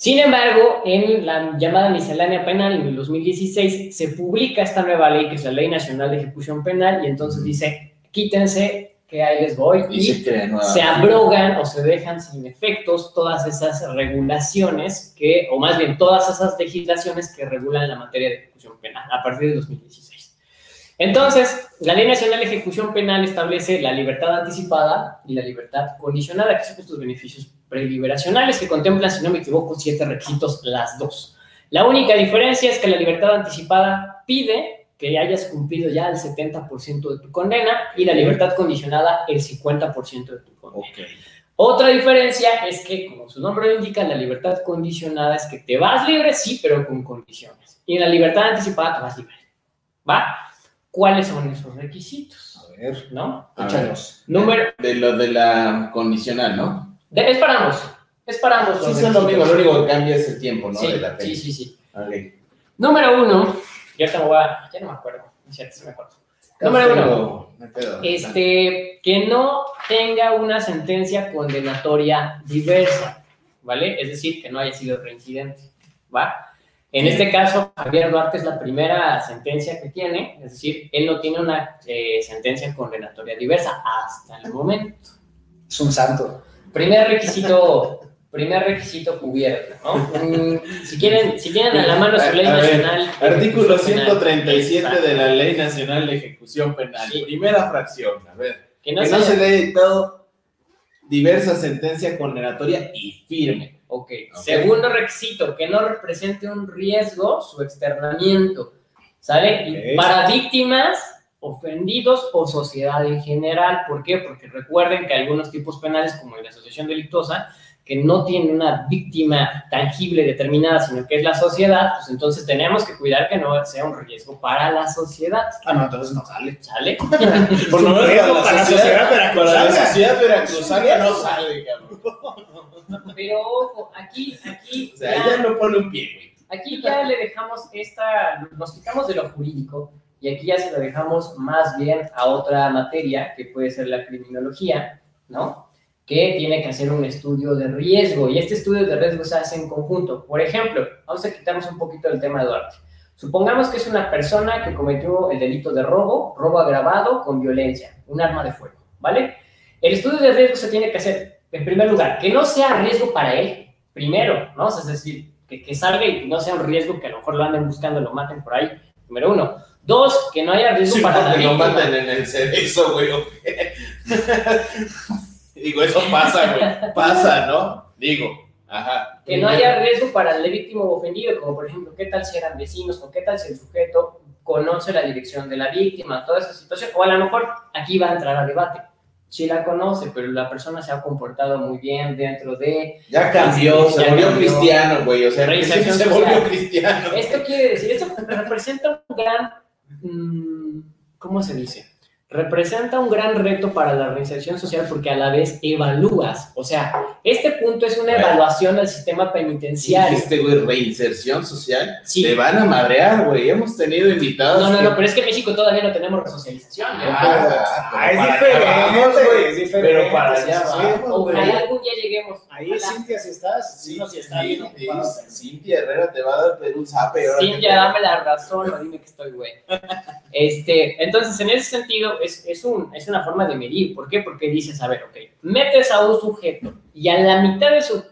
Sin embargo, en la llamada miscelánea penal en el 2016 se publica esta nueva ley, que es la Ley Nacional de Ejecución Penal, y entonces dice, quítense que ahí les voy, y, se, abrogan o se dejan sin efectos todas esas regulaciones que, o más bien todas esas legislaciones que regulan la materia de ejecución penal a partir de 2016. Entonces, la Ley Nacional de Ejecución Penal establece la libertad anticipada y la libertad condicionada, que son estos beneficios preliberacionales que contemplan, si no me equivoco, siete requisitos las dos. La única diferencia es que la libertad anticipada pide que hayas cumplido ya el 70% de tu condena y la libertad condicionada el 50% de tu condena. Otra diferencia es que, como su nombre lo indica, la libertad condicionada es que te vas libre, sí, pero con condiciones. Y en la libertad anticipada te vas libre. ¿Va? ¿Cuáles son esos requisitos? A ver, ¿no? Échalos. Número... De lo de la condicional, ¿no? De, es para ambos. Es para ambos. Sí, es lo mismo, lo único que cambia es el tiempo, ¿no? Sí, de la sí, sí, sí. Okay. Número uno, ya te voy a, ya no me acuerdo, es cierto, sí me acuerdo. Número uno, este, que no tenga una sentencia condenatoria diversa, ¿vale? Es decir, que no haya sido reincidente, ¿va? En este caso, Javier Duarte es la primera sentencia que tiene, es decir, él no tiene una eh, sentencia condenatoria diversa hasta el momento. Es un santo. Primer requisito Primer requisito cubierto, ¿no? si quieren, si tienen a la mano su ley nacional. artículo 137 de la Ley Nacional de Ejecución Penal. Primera fracción, a ver. Que no, se, le haya dictado diversa sentencia condenatoria y firme. ok. Segundo requisito, que no represente un riesgo su externamiento. ¿Sale? para víctimas ofendidos o sociedad en general. ¿Por qué? Porque recuerden que algunos tipos penales, como la asociación delictuosa, que no tiene una víctima tangible determinada, sino que es la sociedad, pues entonces tenemos que cuidar que no sea un riesgo para la sociedad. Ah, no, entonces no sale. ¿Sale? [laughs] Por lo menos para, la sociedad veracruzana. Para la sociedad veracruzana no sale, cabrón. Pero ojo, aquí, aquí. O sea, ya, ella no pone un pie, güey. Aquí ya le dejamos esta, nos quitamos de lo jurídico y aquí ya se lo dejamos más bien a otra materia que puede ser la criminología, ¿no? que tiene que hacer un estudio de riesgo y este estudio de riesgo se hace en conjunto. Por ejemplo, vamos a quitarnos un poquito del tema de Duarte. Supongamos que es una persona que cometió el delito de robo, robo agravado con violencia, un arma de fuego, ¿vale? El estudio de riesgo se tiene que hacer, en primer lugar, que no sea riesgo para él, primero, ¿no? es decir, que, que salga y no sea un riesgo que a lo mejor lo anden buscando, lo maten por ahí, número uno. Dos, que no haya riesgo para la víctima. Que lo en el cerezo, güey. [laughs] Digo, eso pasa, güey. Pasa, ¿no? Digo, ajá. Que no haya riesgo para el víctima o ofendido, como por ejemplo, ¿qué tal si eran vecinos o qué tal si el sujeto conoce la dirección de la víctima, toda esa situación? O a lo mejor aquí va a entrar a debate. Si la conoce, pero la persona se ha comportado muy bien dentro de... Ya cambió, se volvió cristiano, güey. O sea, [laughs] se volvió cristiano. Esto quiere decir, esto representa un gran... Mm, ¿Cómo se dice? Representa un gran reto para la reinserción social porque a la vez evalúas, o sea, este punto es una evaluación del sistema penitenciario. Este güey, reinserción social, sí. te van a madrear, güey. Hemos tenido invitados. No, no, no, pero es que en México todavía no tenemos resocialización. Ah, es, diferente, güey, es diferente. Pero para allá Ojalá algún día lleguemos. Ahí, Cintia, si estás, sí, no, si está bien. Cintia Herrera te va a dar un zape. Cintia, dame la razón, no dime que estoy güey. Este, entonces, en ese sentido, es, es, un, es una forma de medir. ¿Por qué? Porque dices, a ver, ok, metes a un sujeto y a la mitad de su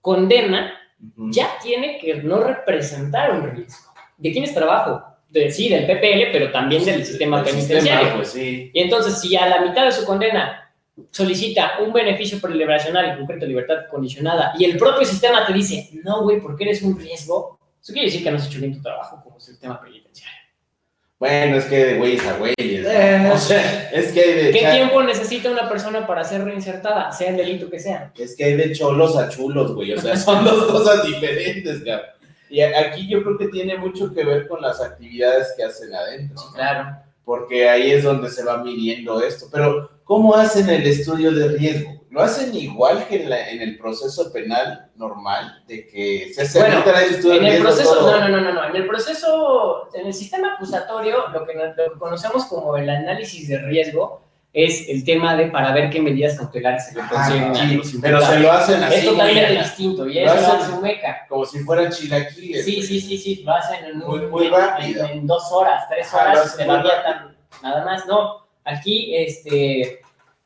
condena ya tiene que no representar un riesgo. ¿De quién es trabajo? De, sí, del PPL, pero también del sistema penitenciario. pues sí. Y entonces, si a la mitad de su condena solicita un beneficio preliberacional, en concreto libertad condicionada, y el propio sistema te dice, no, güey, porque eres un riesgo, eso quiere decir que no has hecho bien tu trabajo como sistema penitenciario. Bueno, es que de güeyes a güeyes. ¿no? Eh, O sea, es que hay de. ¿Qué tiempo necesita una persona para ser reinsertada, sea el delito que sea? Es que hay de cholos a chulos, güey. O sea, [laughs] son dos cosas diferentes, cabrón. Y aquí yo creo que tiene mucho que ver con las actividades que hacen adentro. ¿no? Claro. Porque ahí es donde se va midiendo esto. Pero, ¿cómo hacen el estudio de riesgo? ¿Lo hacen igual que en, la- en el proceso penal normal? De que se hace Bueno, el estudio En de el riesgo proceso, todo? no, no, no, no, en el proceso, en el sistema acusatorio, lo que, lo que conocemos como el análisis de riesgo es el tema de para ver qué medidas cautelares se le consiguen a Sí, los pero se lo hacen así, Es totalmente güey, distinto y eso lo hacen- hace un meca. como si fueran chilaquiles. Sí, sí, sí, sí, lo hacen en, un- Muy- muy en- en- en dos horas, tres horas, muy lo avientan, nada más. No, aquí, este,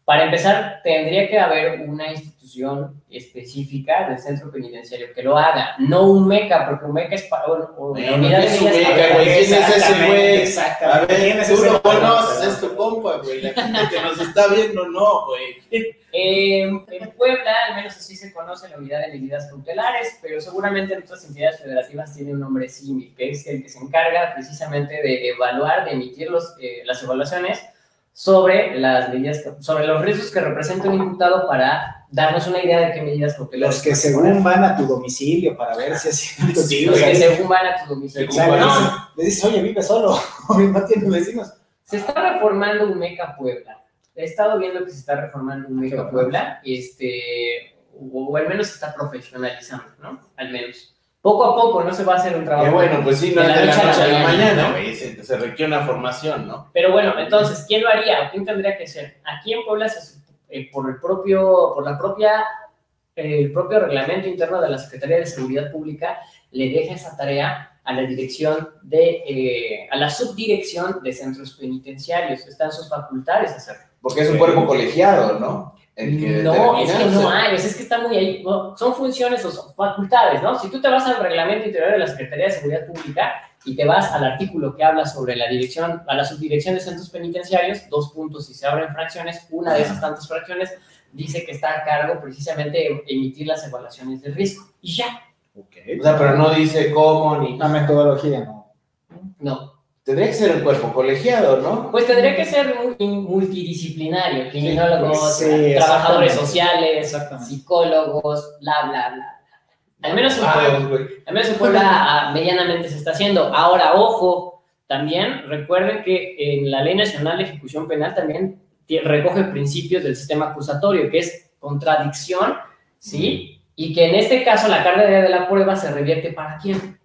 para empezar, tendría que haber una institución específica del centro penitenciario que lo haga, no un meca, porque un meca es para Bueno, unidad ¿qué de es un meca, güey? ¿Quién es ese Exactamente, güey? A Exactamente. ¿Quién ver, es tú lo conoces, es tu compa, güey. La gente que nos está viendo, no, güey. [laughs] Eh, en Puebla, al menos así se conoce la unidad de medidas cautelares, pero seguramente en otras entidades federativas tiene un nombre similar, que es el que se encarga precisamente de evaluar, de emitir los, eh, las evaluaciones sobre las medidas, sobre los riesgos que representa un imputado para darnos una idea de qué medidas cautelares. Los que según poner. van a tu domicilio para ver si es cierto. Sí, Los que según van a tu domicilio. o sea, le dices- le dices, oye, vive solo, [laughs] o no tiene vecinos. Se está reformando un Meca Puebla. He estado viendo que se está reformando un Meca. Puebla, este, o, o al menos se está profesionalizando, ¿no? Al menos. Poco a poco, no se va a hacer un trabajo. Que bueno, pues sí, no de es de la noche a la mañana. Se, se requiere una formación, ¿no? Pero bueno, entonces, ¿quién lo haría? ¿O ¿Quién tendría que ser? Aquí en Puebla, se- eh, por el propio, por la propia, eh, el propio reglamento interno de la Secretaría de Seguridad Pública, le deja esa tarea a la dirección de, eh, a la subdirección de centros penitenciarios. Están sus facultades hacerlo. Porque es un cuerpo colegiado, ¿no? El que No, es que no hay, es que está muy ahí. no, son funciones o son facultades, ¿no? Si tú te vas al reglamento interior de la Secretaría de Seguridad Pública y te vas al artículo que habla sobre la dirección, a la subdirección de centros penitenciarios, dos puntos, si se abren fracciones, una de esas tantas fracciones dice que está a cargo precisamente de emitir las evaluaciones de riesgo. Y ya, O sea, pero no dice cómo ni. Una metodología, ¿no? no. Tendría que ser un cuerpo colegiado, ¿no? Pues tendría que ser muy multidisciplinario, criminólogos, Sí, trabajadores sociales, psicólogos, bla, bla, bla. Al menos en Ah, Puebla. Al menos en Puebla medianamente se está haciendo. Ahora, ojo, también recuerden que en la Ley Nacional de Ejecución Penal también recoge principios del sistema acusatorio, que es contradicción, ¿sí? Y que en este caso la carga de la prueba se revierte para quién?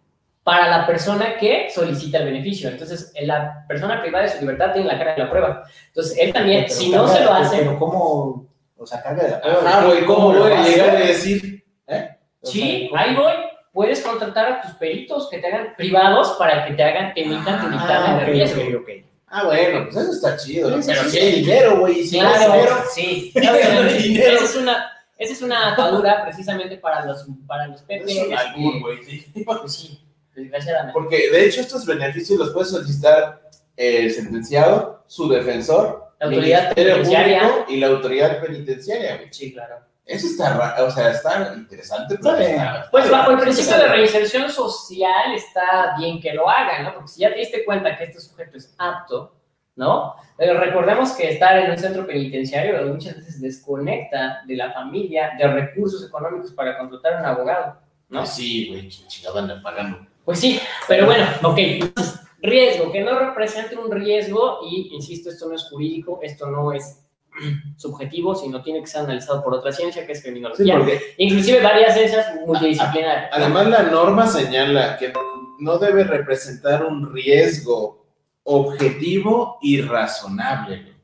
Para la persona que solicita el beneficio. Entonces, la persona privada de su libertad tiene la carga de la prueba. Entonces, él también, Pero si no se lo hace, Pero ¿cómo? O sea, carga de la prueba. Güey, ¿cómo voy a llegar a decir? ¿Eh? O sea, Sí, ¿cómo? ahí voy. Puedes contratar a tus peritos que te hagan privados para que te hagan, te emitan dictamen Ah, de ok, riesgo. ok, ok. Ah, bueno, pues eso está chido. ¿no? Pero sí, si hay dinero, güey. Si hay dinero, sí. [laughs] Dinero. Esa es una, esa es una atadura precisamente para los, para los PPs. es un albur, güey. sí. [laughs] pues sí, desgraciadamente. Porque de hecho estos beneficios los puede solicitar el sentenciado, su defensor, La autoridad penitenciaria. Y la autoridad penitenciaria. güey. Sí, claro. Eso está, o sea, está interesante. pero está- Pues bajo el principio de reinserción social está bien que lo hagan, ¿no? Porque si ya te diste cuenta que este sujeto es apto, ¿no? Pero recordemos que estar en un centro penitenciario muchas veces desconecta de la familia, de recursos económicos para contratar a un abogado, ¿no? Sí, güey, ch- chingada pagando. Pues sí, pero bueno, ok. Entonces, riesgo, que no represente un riesgo, y insisto, esto no es jurídico, esto no es [clears throat] subjetivo, sino tiene que ser analizado por otra ciencia que es Sí, criminología. porque Inclusive varias ciencias multidisciplinarias. además la norma señala que no debe representar un riesgo objetivo y razonable.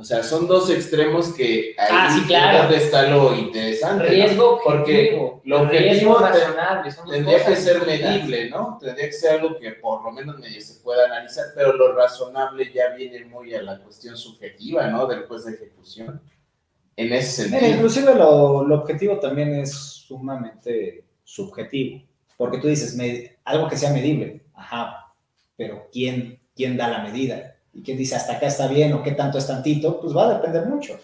O sea, son dos extremos que ahí Ah, sí, claro. es donde está lo interesante. ¿no? Riesgo Porque objetivo, lo riesgo objetivo razonable, son Tendría que ser medible, ¿no? Tendría que ser algo que por lo menos medio se pueda analizar, pero lo razonable ya viene muy a la cuestión subjetiva, ¿no? Del juez de ejecución. En ese Mira, sentido. inclusive lo, lo objetivo también es sumamente subjetivo, porque tú dices, me- algo que sea medible, ajá, pero ¿quién, ¿quién da la medida? ¿Y quién dice hasta acá está bien o qué tanto es tantito? Pues va a depender mucho.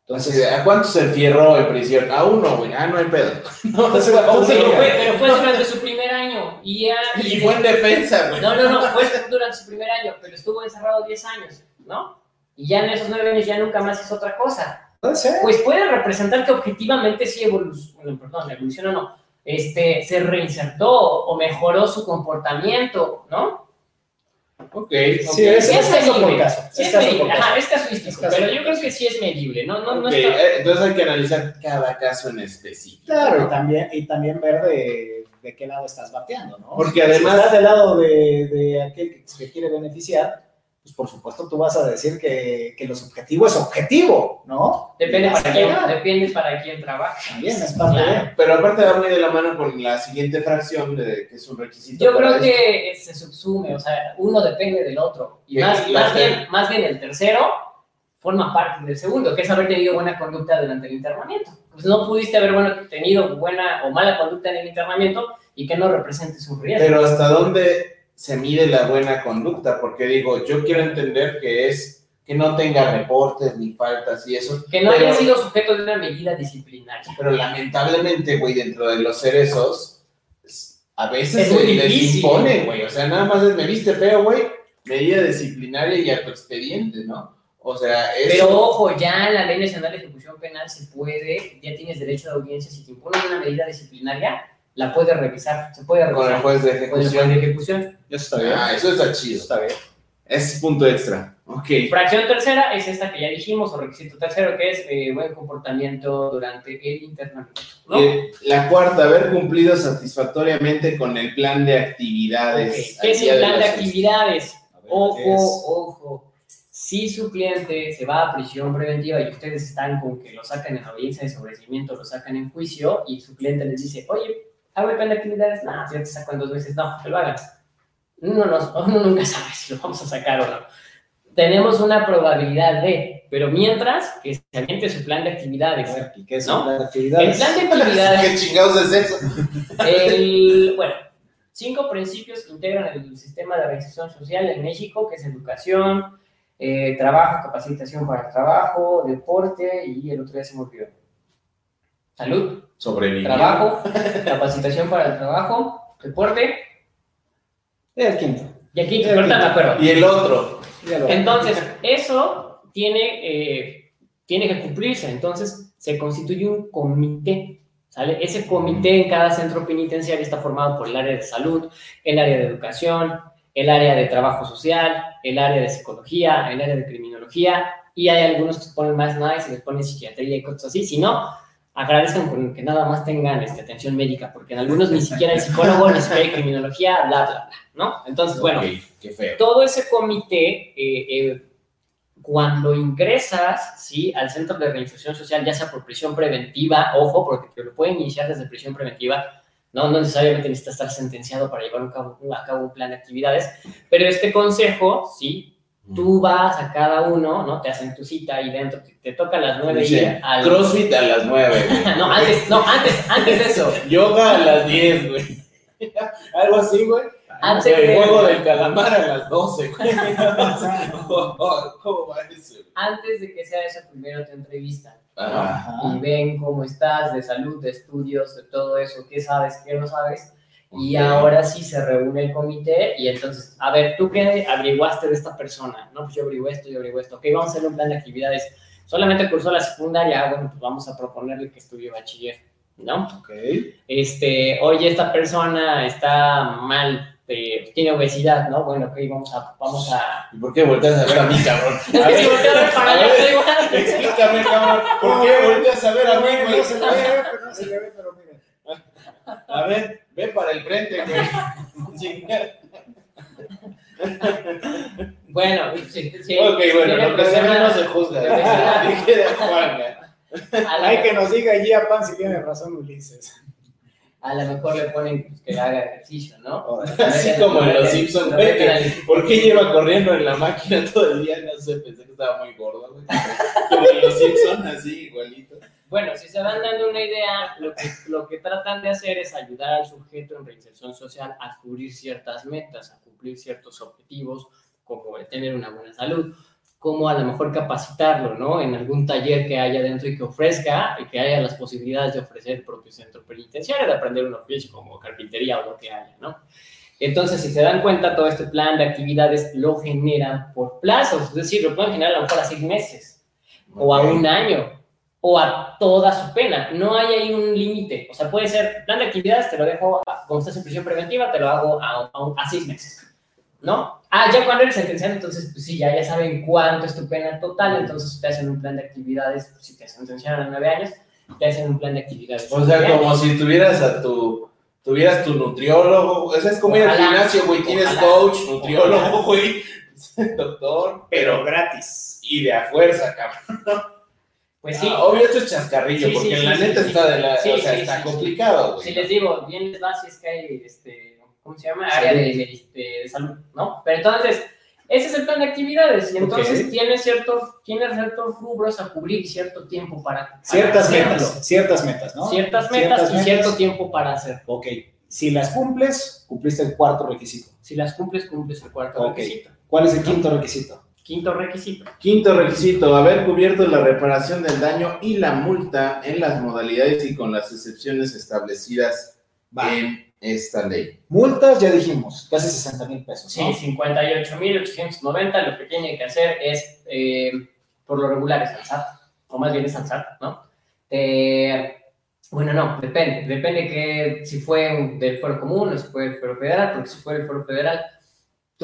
Entonces, ¿A cuántos se enfierró en prisión? A uno, güey. Ah, no hay pedo. [laughs] No, Entonces, entonces, Pero fue, [laughs] pero fue durante su primer año y ya... Y fue en defensa, güey. No, no, no, fue durante su primer año, pero estuvo encerrado 10 años, ¿no? Y ya en esos 9 años ya nunca más hizo otra cosa. puede ser. Pues puede representar que objetivamente sí evolucionó, perdón, evolucionó no, este, se reinsertó o mejoró su comportamiento, ¿no? Ok, Sí, ok. es, Sí es caso por medible. caso. Sí es es caso medible, por caso. ajá, es casuístico, Es caso pero yo creo que sí es medible, ¿no? No, no Ok, está... eh, Entonces hay que analizar cada caso en específico. Claro, ¿no? y también, y también ver de, de qué lado estás bateando, ¿no? Porque Si además- estás del lado de, de aquel que se quiere beneficiar, pues por supuesto tú vas a decir que, que lo subjetivo es objetivo, ¿no? Depende para, quién, llegar. depende para quién trabaja. También es parte Claro. de... Pero aparte va muy de la mano con la siguiente fracción, de, que es un requisito. Yo creo esto. que se subsume, o sea, uno depende del otro. Y más, más, bien, más bien el tercero forma parte del segundo, que es haber tenido buena conducta durante el internamiento. Pues no pudiste haber bueno, tenido buena o mala conducta en el internamiento y que no represente su riesgo. Pero hasta dónde se mide la buena conducta, porque digo, yo quiero entender que es que no tenga reportes ni faltas y eso. que no pero, haya sido sujeto de una medida disciplinaria. Pero lamentablemente, güey, dentro de los cerezos, a veces se les impone, güey. O sea, nada más es, me viste feo, güey, medida disciplinaria y a tu expediente, ¿no? O sea, eso... Pero ojo, ya en la Ley Nacional de Ejecución Penal se puede, ya tienes derecho de audiencia, si te imponen una medida disciplinaria, la puedes revisar, se puede con el revisar. juez de Con el ejecución. juez de ejecución. Eso está bien. Ah, eso está Eso chido. está bien. Es punto extra. Ok. Fracción tercera es esta que ya dijimos, o requisito tercero, que es eh, buen comportamiento durante el internamiento. ¿no? Eh, la cuarta, haber cumplido satisfactoriamente con el plan de actividades. ¿Qué es el plan de actividades? Ver, Ojo, ojo. Si su cliente se va a prisión preventiva y ustedes están con que lo sacan en audiencia de sobrecimiento, lo sacan en juicio y su cliente les dice, oye, hago el plan de actividades, no, ya te saco en dos meses, no, que lo hagan. Uno, no- [laughs] uno nunca sabe si lo vamos a sacar o no. Tenemos una probabilidad de, pero mientras que se aviente su plan de actividades. A ver, ¿y qué es ¿No? las actividades? El plan de [laughs] ¿Qué actividades, chingados es eso? el, [laughs] bueno, cinco principios que integran el sistema de reinserción social en México, que es educación, eh, trabajo, capacitación para el trabajo, deporte y el otro día se me olvidó. Salud, Sobrevivir. trabajo, [laughs] capacitación para el trabajo, deporte El quinto. y aquí, ahorita me acuerdo. Y el otro. Entonces, eso tiene, eh, tiene que cumplirse. Entonces, se constituye un comité. ¿sale? Ese comité en cada centro penitenciario está formado por el área de salud, el área de educación, el área de trabajo social, el área de psicología, el área de criminología, y hay algunos que se ponen más nice y les ponen psiquiatría y cosas así. Si no, agradezcan con que nada más tengan este, atención médica, porque en algunos ni siquiera hay psicólogo, ni siquiera hay criminología, bla, bla, bla, ¿no? Entonces, bueno, qué feo. todo ese comité, eh, eh, cuando ingresas ¿sí? al centro de reinserción social, ya sea por prisión preventiva, ojo, porque te lo pueden iniciar desde prisión preventiva, no, no necesariamente necesitas estar sentenciado para llevar a cabo, a cabo un plan de actividades, pero este consejo, sí, tú vas a cada uno, ¿no? Te hacen tu cita y dentro te, te toca a las nueve Dice, ir al... Crossfit a las nueve. güey. [laughs] no, antes, no, antes, antes de eso. [laughs] Yoga a las 10, güey. [laughs] Algo así, güey. Antes El de, juego del calamar a las 12, güey. ¿Cómo va eso? antes de que sea eso, primero te entrevistan. Ah, y Ajá. ven cómo estás de salud, de estudios, de todo eso, qué sabes, qué no sabes. Y ahora sí se reúne el comité y entonces, a ver, ¿tú qué averiguaste de esta persona? No, pues yo averigué esto, yo averigué esto. Ok, vamos a hacer un plan de actividades. Solamente cursó la secundaria, ah, bueno, pues vamos a proponerle que estudie bachiller, ¿no? Ok. Este, oye, esta persona está mal, eh, tiene obesidad, ¿no? Bueno, ok, vamos a, vamos a... ¿Y por qué volteas a ver a mí, cabrón? [laughs] Es que a ver para allá, estoy igual. Explícame, cabrón. ¿Por qué volteas a ver a mí? No se le ve, pero no se le ve, pero miren. A ver, ve para el frente, güey. Bueno, sí, sí. Ok, bueno, lo que se ve no se juzga. [laughs] Dije de. A la- Hay que nos diga Gia Pan si tiene razón Ulises. A lo mejor le ponen pues, que haga ejercicio, ¿no? Así como en Los Simpsons, ¿Por qué lleva corriendo en la máquina todo el día? No sé, pensé que estaba muy gordo, güey. Como en Los Simpsons, así, igualito. Bueno, si se van dando una idea, lo que, lo que tratan de hacer es ayudar al sujeto en reinserción social a cubrir ciertas metas, a cumplir ciertos objetivos, como el tener una buena salud, como a lo mejor capacitarlo, ¿no? En algún taller que haya dentro y que ofrezca, y que haya las posibilidades de ofrecer el propio centro penitenciario, de aprender un oficio como carpintería o lo que haya, ¿no? Entonces, si se dan cuenta, todo este plan de actividades lo generan por plazos, es decir, lo pueden generar a lo mejor a seis meses, o a un año, o a toda su pena. No hay ahí un límite. O sea, puede ser plan de actividades, te lo dejo, a- como estás en prisión preventiva, te lo hago a, a un- a seis meses. ¿No? Ah, ya cuando eres sentenciado, entonces, pues sí, ya, ya saben cuánto es tu pena total, entonces te hacen un plan de actividades, pues, si te sentenciaron a nueve años, te hacen un plan de actividades. O sea, como si tuvieras a tu. Tuvieras tu nutriólogo, o sea, es como ir al gimnasio, güey, tienes Ojalá. coach, nutriólogo, güey, [laughs] doctor, Pero pero, gratis. y de a fuerza, cabrón. Pues sí, Ah, obvio, esto es chascarrillo, Sí, sí, porque sí, la sí, neta sí. está de la, Sí, o sea, sí, está sí, complicado, si les digo, bien les va si es que hay, este, ¿cómo se llama? Área de, de- de salud, ¿no? Pero entonces, ese es el plan de actividades y entonces Ok. tiene, ciertos, tiene ciertos rubros a cubrir cierto tiempo para para Ciertas hacerlo. metas, ciertas metas, ¿no? Ciertas metas y cierto tiempo para hacer. Ok, si las cumples, cumpliste el cuarto requisito. Si las cumples, cumples el cuarto requisito. ¿Cuál es el quinto requisito? Quinto requisito. Quinto requisito, haber cubierto la reparación del daño y la multa en las modalidades y con las excepciones establecidas Va. en esta ley. Multas, ya dijimos, casi 60 mil pesos. Sí, ¿no? 58.890, lo que tiene que hacer es, eh, por lo regular, es al SAT, o más bien es al SAT, ¿no? Te- bueno, no, depende, depende que si fue del fuero común o si fue del fuero federal, porque si fue del fuero federal,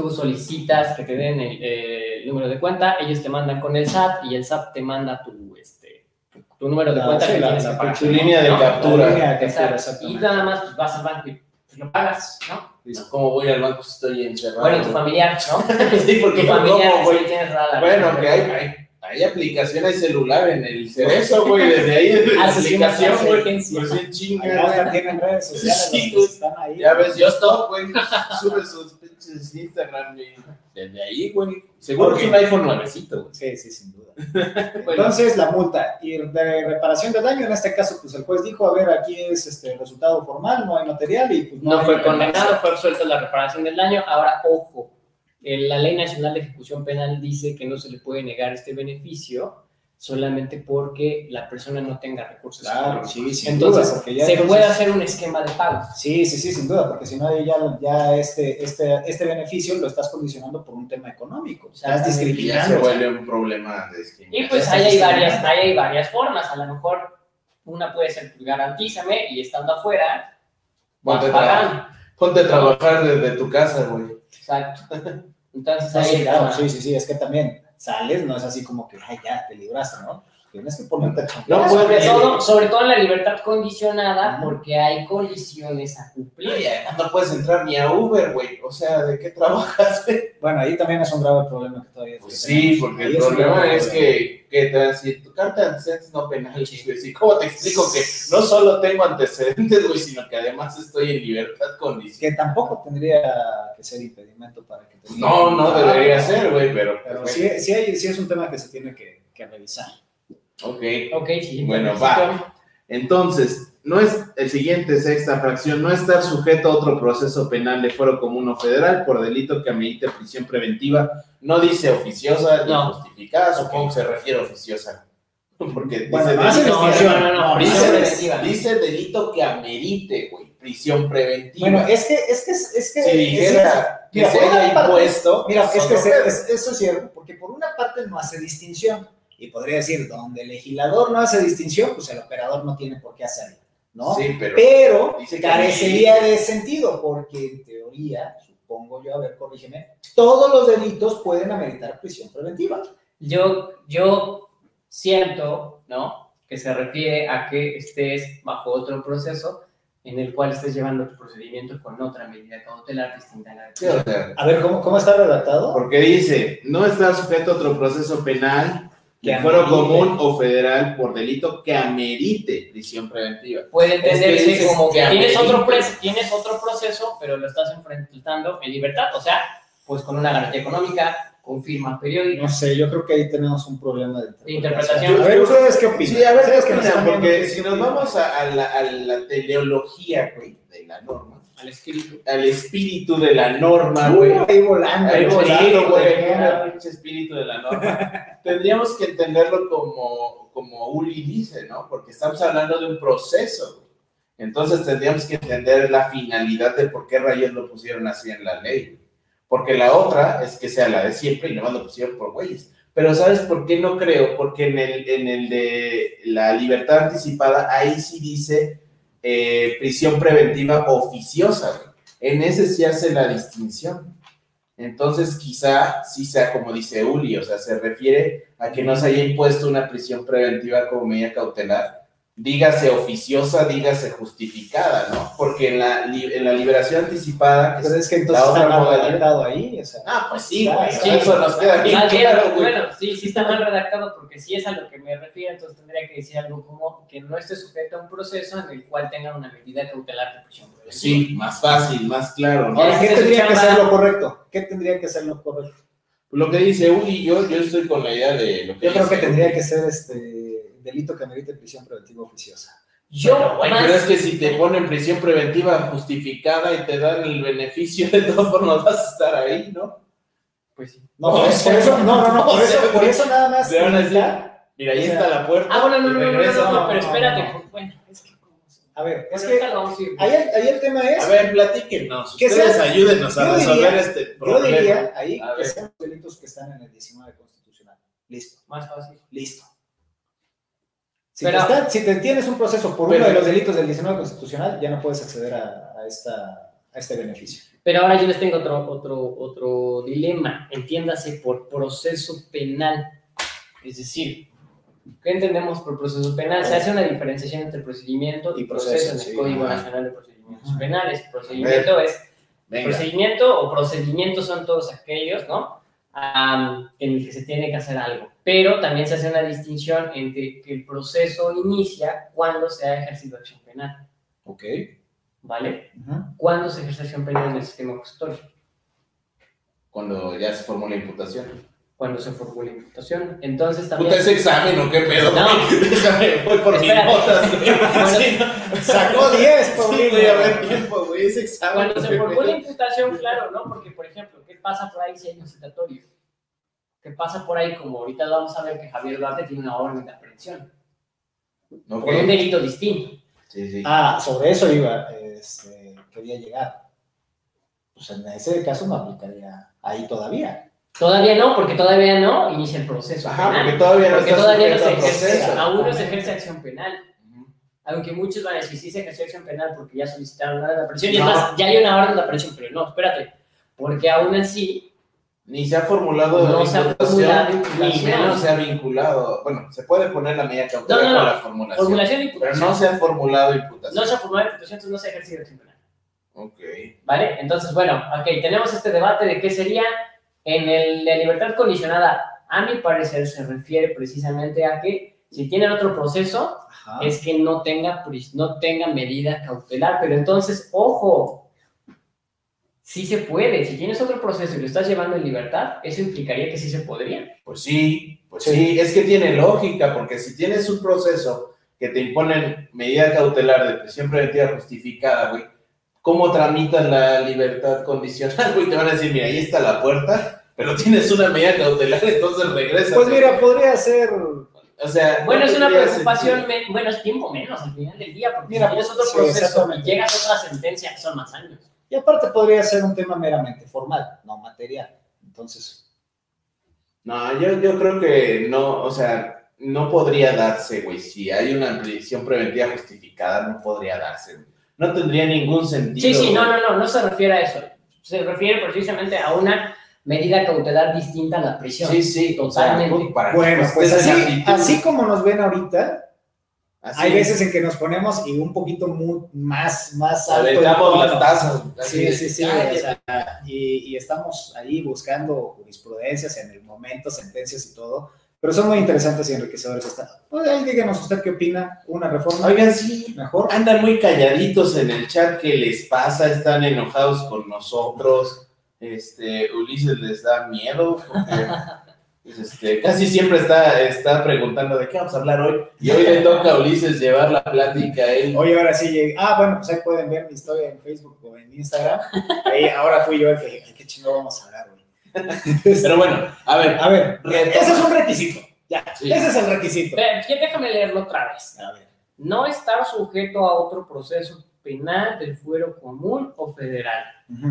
tú solicitas que te den el, eh, el número de cuenta, ellos te mandan con el SAT y el SAT te manda tu, este, tu, tu número de La- cuenta sí, que la- tienes la- que pagar. Tu línea de ¿no? captura. Línea de captura. Y nada más pues, vas al banco y pues, lo pagas, ¿no? Como voy al banco si estoy encerrado. Bueno, tu familiar, ¿no? [laughs] sí, porque Tu familiar, güey. sí, tienes rara. Bueno, que hay, hay, hay aplicación, hay celular en el cerezo, [laughs] güey, desde ahí, desde la aplicación, güey. Pues en chinga, tienen redes sociales Sí, los que güey. están ahí. Ya ves, yo stop, güey, sube sus pinches Instagram, güey. Desde ahí, güey. Seguro que es un iPhone nuevecito, güey. Sí, sí, sin duda. [laughs] Entonces, la multa y de reparación de daño, en este caso, pues el juez dijo, a ver, aquí es este resultado formal, no hay material y pues No hay fue condenado, fue absuelto de la reparación del daño. Ahora, ojo, la Ley Nacional de Ejecución Penal dice que no se le puede negar este beneficio solamente porque la persona no tenga recursos. Claro, sí, sin Entonces, duda, ya se entonces- puede hacer un esquema de pago. Sí, sí, sí, sin duda, porque si no, ya, ya este, este, este beneficio lo estás condicionando por un tema económico. Estás. Y ya se discriminando. vuelve un problema de Y discriminación. pues Ya ahí hay, varias, ahí hay varias formas. A lo mejor una puede ser pues, garantízame y estando afuera, Ponte a, trabajar, ponte a trabajar desde tu casa, güey. Exacto. Entonces No, ahí sí, claro, sí, sí, sí, es que también sales, no es así como que, ay, ya, te libraste, ¿no? Tienes que ponerte a No, pues, sobre, todo, sobre todo en la libertad condicionada, porque hay condiciones a cumplir. Y además no puedes entrar ni a Uber, güey. O sea, ¿de qué trabajas? [laughs] Bueno, ahí también es un grave problema que todavía Pues sí, porque Ahí el problema es que, que te- si tu carta de antecedentes no penales, güey. ¿sí? ¿Cómo te explico que no solo tengo antecedentes, güey, sino que además estoy en libertad condicional? Que tampoco tendría que ser impedimento para que te No, no debería ser, güey, pero. Pero pues, sí, sí, hay- sí es un tema que se tiene que, que revisar. Ok. Ok, siguiente Bueno, requisito. Entonces, no es el siguiente, sexta fracción, no estar sujeto a otro proceso penal de fuero común o federal por delito que amerite prisión preventiva. No dice oficiosa ni No. justificada, supongo que se refiere a oficiosa. [laughs] Porque Bueno, dice, no hace delito, No, no, no, prisión dice, preventiva. dice delito que amerite, güey, prisión preventiva. Bueno, es que, es que, es que. si dijera que se haya impuesto, Mira, es que eso es cierto, porque por una parte no hace distinción. Y podría decir, donde el legislador no hace distinción, pues el operador no tiene por qué hacerlo, ¿no? Sí, pero, Pero Dice que carecería de sentido, porque en teoría, supongo yo, a ver, corrígeme, todos los delitos pueden ameritar prisión preventiva. Yo, yo siento, ¿no? Que se refiere a que estés bajo otro proceso en el cual estés llevando tu procedimiento con otra medida cautelar distinta a la de Sí, o sea, A ver, ¿cómo, cómo está redactado? porque dice, no está sujeto a otro proceso penal, Que de fuero común o federal por delito que amerite prisión preventiva. Puede Es que entenderse como que tienes otro, tienes otro proceso, pero lo estás enfrentando en libertad, o sea, pues con una garantía económica, con firma periódica. No sé, yo creo que ahí tenemos un problema de interpretación. A ver, ¿ustedes qué opinan? Sí, a ver, ¿Ustedes ¿qué opinan? Porque si nos vamos a, a la, a la teleología, de la norma, Al espíritu. al espíritu de la norma, Uh, güey, ahí volando. Ahí volando, güey, el espíritu de la norma. [laughs] Tendríamos que entenderlo como, como Uli dice, ¿no? Porque estamos hablando de un proceso. güey. Entonces tendríamos que entender la finalidad de por qué rayos lo pusieron así en la ley. güey. Porque la otra es que sea la de siempre y nomás lo pusieron por güeyes. Pero ¿sabes por qué no creo? Porque en el, en el de la libertad anticipada, ahí sí dice eh, prisión preventiva oficiosa. En ese sí hace la distinción. Entonces, quizá sí sea como dice Uli, o sea, se refiere a que no se haya impuesto una prisión preventiva como medida cautelar, dígase oficiosa, dígase justificada, ¿no? Porque en la, li- en la liberación anticipada, que Pero es- que entonces La otra está mal modalidad. redactado ahí. O sea, ah, pues sí, Ah, güey, sí, eso nos queda bien Más bien, claro, güey. bueno, sí, sí está mal redactado porque si es a lo que me refiero, entonces tendría que decir algo como que no esté sujeto a un proceso en el cual tenga una medida cautelar de prisión. Sí, más fácil, más claro, ¿no? Ahora, ¿qué tendría que ser lo correcto? ¿Qué tendría que ser lo correcto? Lo que dice Uli, yo, yo estoy con la idea de lo que Yo creo que tendría que ser este delito que amerite prisión preventiva oficiosa. Yo, Güey, más- pero es que si te ponen prisión preventiva justificada y te dan el beneficio, de todas formas vas a estar ahí, ¿no? Pues sí. No, por eso, no, no, no, por o sea, eso, por eso nada más. te van a decir, indicar- Mira, ahí O sea, está la puerta. Ah, bueno, no, no, no, no, pero espérate, no. pues, bueno, es que A ver, es que ahorita lo vamos a ir. ahí, ahí el tema es. A ver, platíquenos. Que Ustedes sea- ayúdenos a yo resolver diría- este Yo problema. diría ahí que sean los delitos que están en el 19 constitucional. Listo, Más fácil. listo. Si, Pero- te está- si te tienes un proceso por uno de los delitos del 19 constitucional, ya no puedes acceder a, a esta, a este beneficio. Pero ahora yo les tengo otro, otro, otro dilema. Entiéndase por proceso penal. Es decir, ¿qué entendemos por proceso penal? Se hace una diferenciación entre procedimiento y proceso, en el sí, Código. Nacional de Procedimientos. Penales. Procedimiento es Venga. Procedimiento o procedimientos son todos aquellos, ¿no? Am, en el que se tiene que hacer algo. Pero también se hace una distinción entre que el proceso inicia cuando se ha ejercido acción penal, Ok. ¿vale? Ujú. Cuando se ejerce acción penal en el sistema acusatorio, Cuando ya se formó la imputación. Cuando se formula la imputación. Entonces Puta, también... ese examen o qué pedo. No. [laughs] voy por mis [laughs] [laughs] Sí, Sacó 10, sí, Paulino. güey, a ver tiempo, güey. Ese examen. Cuando se pedo. la imputación, claro, ¿no? Porque, por ejemplo, ¿qué pasa por ahí si hay un citatorio? ¿Qué pasa por ahí? Como ahorita vamos a ver que Javier Duarte tiene una orden de aprehensión Ok. por un delito distinto. Sí, sí. Ah, sobre eso iba, este, quería llegar. Pues en ese caso no aplicaría ahí todavía. Todavía no, porque todavía no inicia el proceso. Ajá, penal. porque todavía no Porque todavía no se ejerce, aún no se ejerce acción penal. Aunque muchos van a decir, sí se ejerció acción penal porque ya solicitaron orden de aprehensión. Y es No. más, ya hay una orden de aprehensión, pero no, espérate. Porque aún así, Ni se ha formulado No se ha formulado ni menos se ha vinculado. Bueno, se puede poner la medida cautelar No, no, no. con la formulación. formulación y Pero no se ha formulado imputación. No se ha formulado imputación, entonces no se ha ejercido acción penal. Ok. ¿Vale? Entonces, bueno, ok, tenemos este debate de qué sería en el de libertad condicionada. A mi parecer se refiere precisamente a que si tienen otro proceso, Ajá. es que no tenga, no tenga medida cautelar. Pero entonces, ojo, sí se puede. Si tienes otro proceso y lo estás llevando en libertad, eso implicaría que sí se podría. Pues sí, pues Sí. sí. es que tiene lógica, porque si tienes un proceso que te imponen medida cautelar de prisión preventiva justificada, güey, ¿cómo tramitas la libertad condicional, güey? Te van a decir, mira, ahí está la puerta, pero tienes una medida cautelar, entonces regresa. Pues mira, podría ser. o sea, Bueno, no es una preocupación, me- bueno, es tiempo menos al final del día, porque Mira, si tienes otro sí, proceso y llegas a otra sentencia, son más años. Y aparte podría ser un tema meramente formal, no material. Entonces, No, yo, yo creo que no, o sea, no podría darse, güey. Si hay una prisión preventiva justificada, no podría darse. No tendría ningún sentido. Sí, sí, no, no, no, no se refiere a eso. Se refiere precisamente a una medida cautelar distinta a la prisión. Sí, sí, Totalmente. o sea, para que bueno, pues así, así como nos ven ahorita, Así Hay es. veces en que nos ponemos y un poquito muy, más, más alto. el Aventamos tono. las tazas. Sí, de, sí, sí. "Cállate". o sea, y, y estamos ahí buscando jurisprudencias en el momento, sentencias y todo. Pero son muy interesantes y enriquecedores. Esta. Pues ahí díganos usted qué opina. ¿Una reforma Oigan, sí, mejor? andan muy calladitos en el chat. ¿Qué les pasa? Están enojados con nosotros. Este, Ulises les da miedo. porque, [laughs] pues, este, casi siempre está, está preguntando de qué vamos a hablar hoy. Y hoy le toca a Ulises llevar la plática a él. Oye, ahora sí llegué. Ah, bueno, pues ahí pueden ver mi historia en Facebook o en Instagram. Ahí ahora fui yo el que dije, "Ay, qué chingo vamos a hablar, güey. [laughs] Pero bueno, a ver, A ver, Retoma. ese es un requisito. Ya, Sí. ese es el requisito. Ve, Déjame leerlo otra vez. A ver. No estar sujeto a otro proceso penal del fuero común o federal Ujú.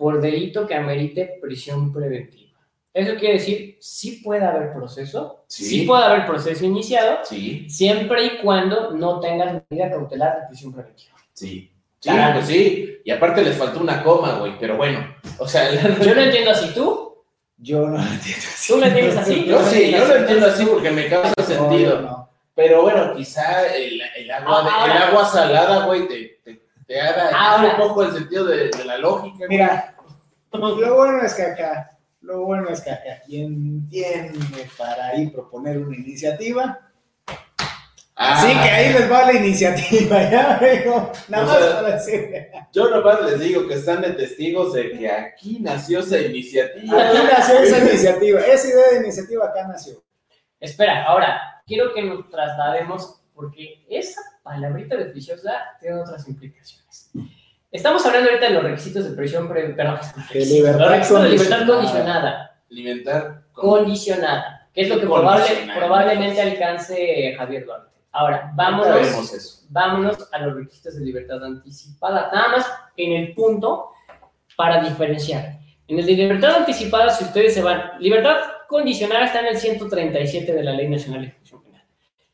Por delito que amerite prisión preventiva. Eso quiere decir, sí puede haber proceso, Sí. sí, puede haber proceso iniciado, sí, siempre y cuando no tengas medida cautelar de prisión preventiva. sí. Sí, Claro. pues sí. Y aparte les faltó una coma, güey. Pero bueno, o sea, Yo lo entiendo así, ¿tú? Yo no lo entiendo así. ¿Tú lo entiendes así? yo sí, yo lo entiendo así porque me causa No, sentido. no. Pero bueno, quizá el, el agua, el salada, güey, te, te, te haga Ahora. un poco el sentido de, de la lógica. güey. Mira, lo bueno es que acá, lo bueno es que acá, quien tiene para ir proponer una iniciativa, Ah, así que ahí les va la iniciativa, [laughs] ya, amigo. Nada más sea, para decir. Yo nomás les digo que están de testigos de que aquí nació esa iniciativa. Aquí nació esa iniciativa, esa idea de iniciativa acá nació. Espera, ahora, quiero que nos traslademos, porque esa palabrita de oficiosa tiene otras implicaciones. Estamos hablando ahorita de los requisitos de prisión preventiva, perdón, [laughs] De libertad los requisitos de libertad condicionada. condicionada, condicionada, que es lo que probable- Condicionada. probablemente alcance Javier Duarte. Ahora, vámonos, eso. vámonos a los requisitos de libertad anticipada, nada más en el punto para diferenciar. En el de libertad anticipada, si ustedes se van, libertad condicionada está en el 137 de la Ley Nacional de Ejecución.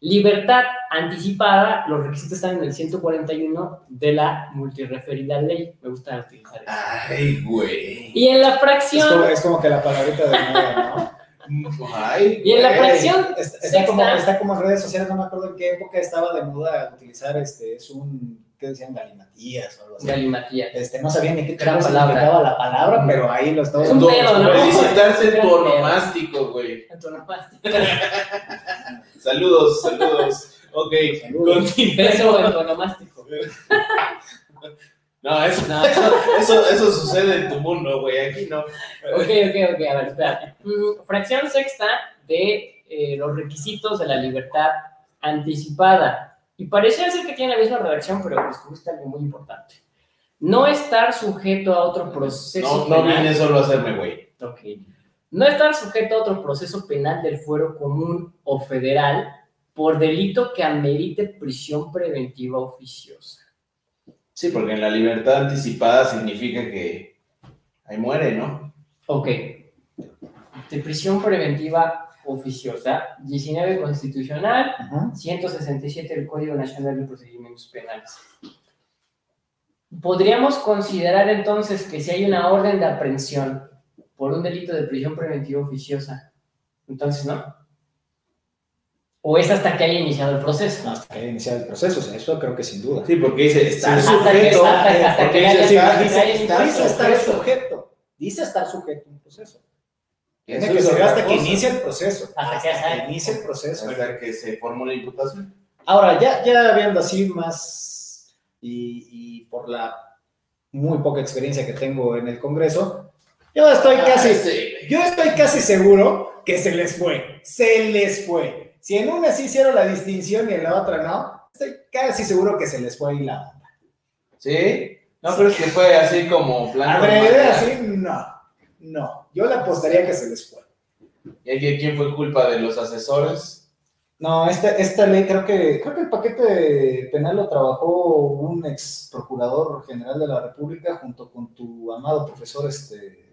Libertad anticipada, los requisitos están en el 141 de la multireferida ley. Me gusta utilizar eso. Ay, güey. Y en la Es fracción, como, es como que la palabrita de moda, ¿no? [laughs] Ay, y en la fracción Está, está como, está como en redes sociales, no me acuerdo en qué época estaba de moda utilizar este, es un, ¿qué decían? Galimatías o algo así. Galimatía. Este, no sabía ni qué Gran palabra. la palabra, pero ahí lo estaba Es un pedo, ¿no? Felicitarse [laughs] tu onomástico, güey. [laughs] Saludos, saludos. Ok, Saludos. Beso antonomástico. No, eso, No. eso, eso, eso sucede en tu mundo, güey. Aquí no. Ok, ok, ok, a ver, espérate. Mm, Fracción sexta de eh, los requisitos de la libertad anticipada. Y parece ser que tiene la misma redacción, pero descubriste algo muy importante. No estar sujeto a otro proceso No, no penal. vine solo a hacerme, güey. Ok. No estar sujeto a otro proceso penal del fuero común o federal por delito que amerite prisión preventiva oficiosa. Sí, porque en la libertad anticipada significa que ahí muere, ¿no? Ok. De prisión preventiva oficiosa, 19 constitucional, Ajá. 167 del Código Nacional de Procedimientos Penales. Podríamos considerar entonces que si hay una orden de aprehensión por un delito de prisión preventiva oficiosa, entonces no. O es hasta que haya iniciado el proceso. Hasta que haya iniciado el proceso, o sea, eso creo que sin duda. Sí, porque dice estar Sí, hasta sujeto. hasta- hasta que estar- dice- estar dice estar sujeto. Dice estar sujeto a un proceso. Tiene Eso que ser hasta que inicie el proceso. Hasta que Hasta haya- que inicie el proceso. Hasta que se formó la imputación. Ahora, ya, ya viendo así más y, y por la muy poca experiencia que tengo en el Congreso, yo estoy casi, Ah, sí. yo estoy casi seguro que se les fue, se les fue. Si en una sí hicieron la distinción y en la otra no, estoy casi seguro que se les fue ahí la onda. ¿Sí? No, pero es que fue así como plan. Así, no, no. Yo le apostaría que se les fue. ¿Y aquí quién fue culpa de los asesores? No, esta, esta ley creo que creo que el paquete penal lo trabajó un ex procurador general de la República junto con tu amado profesor este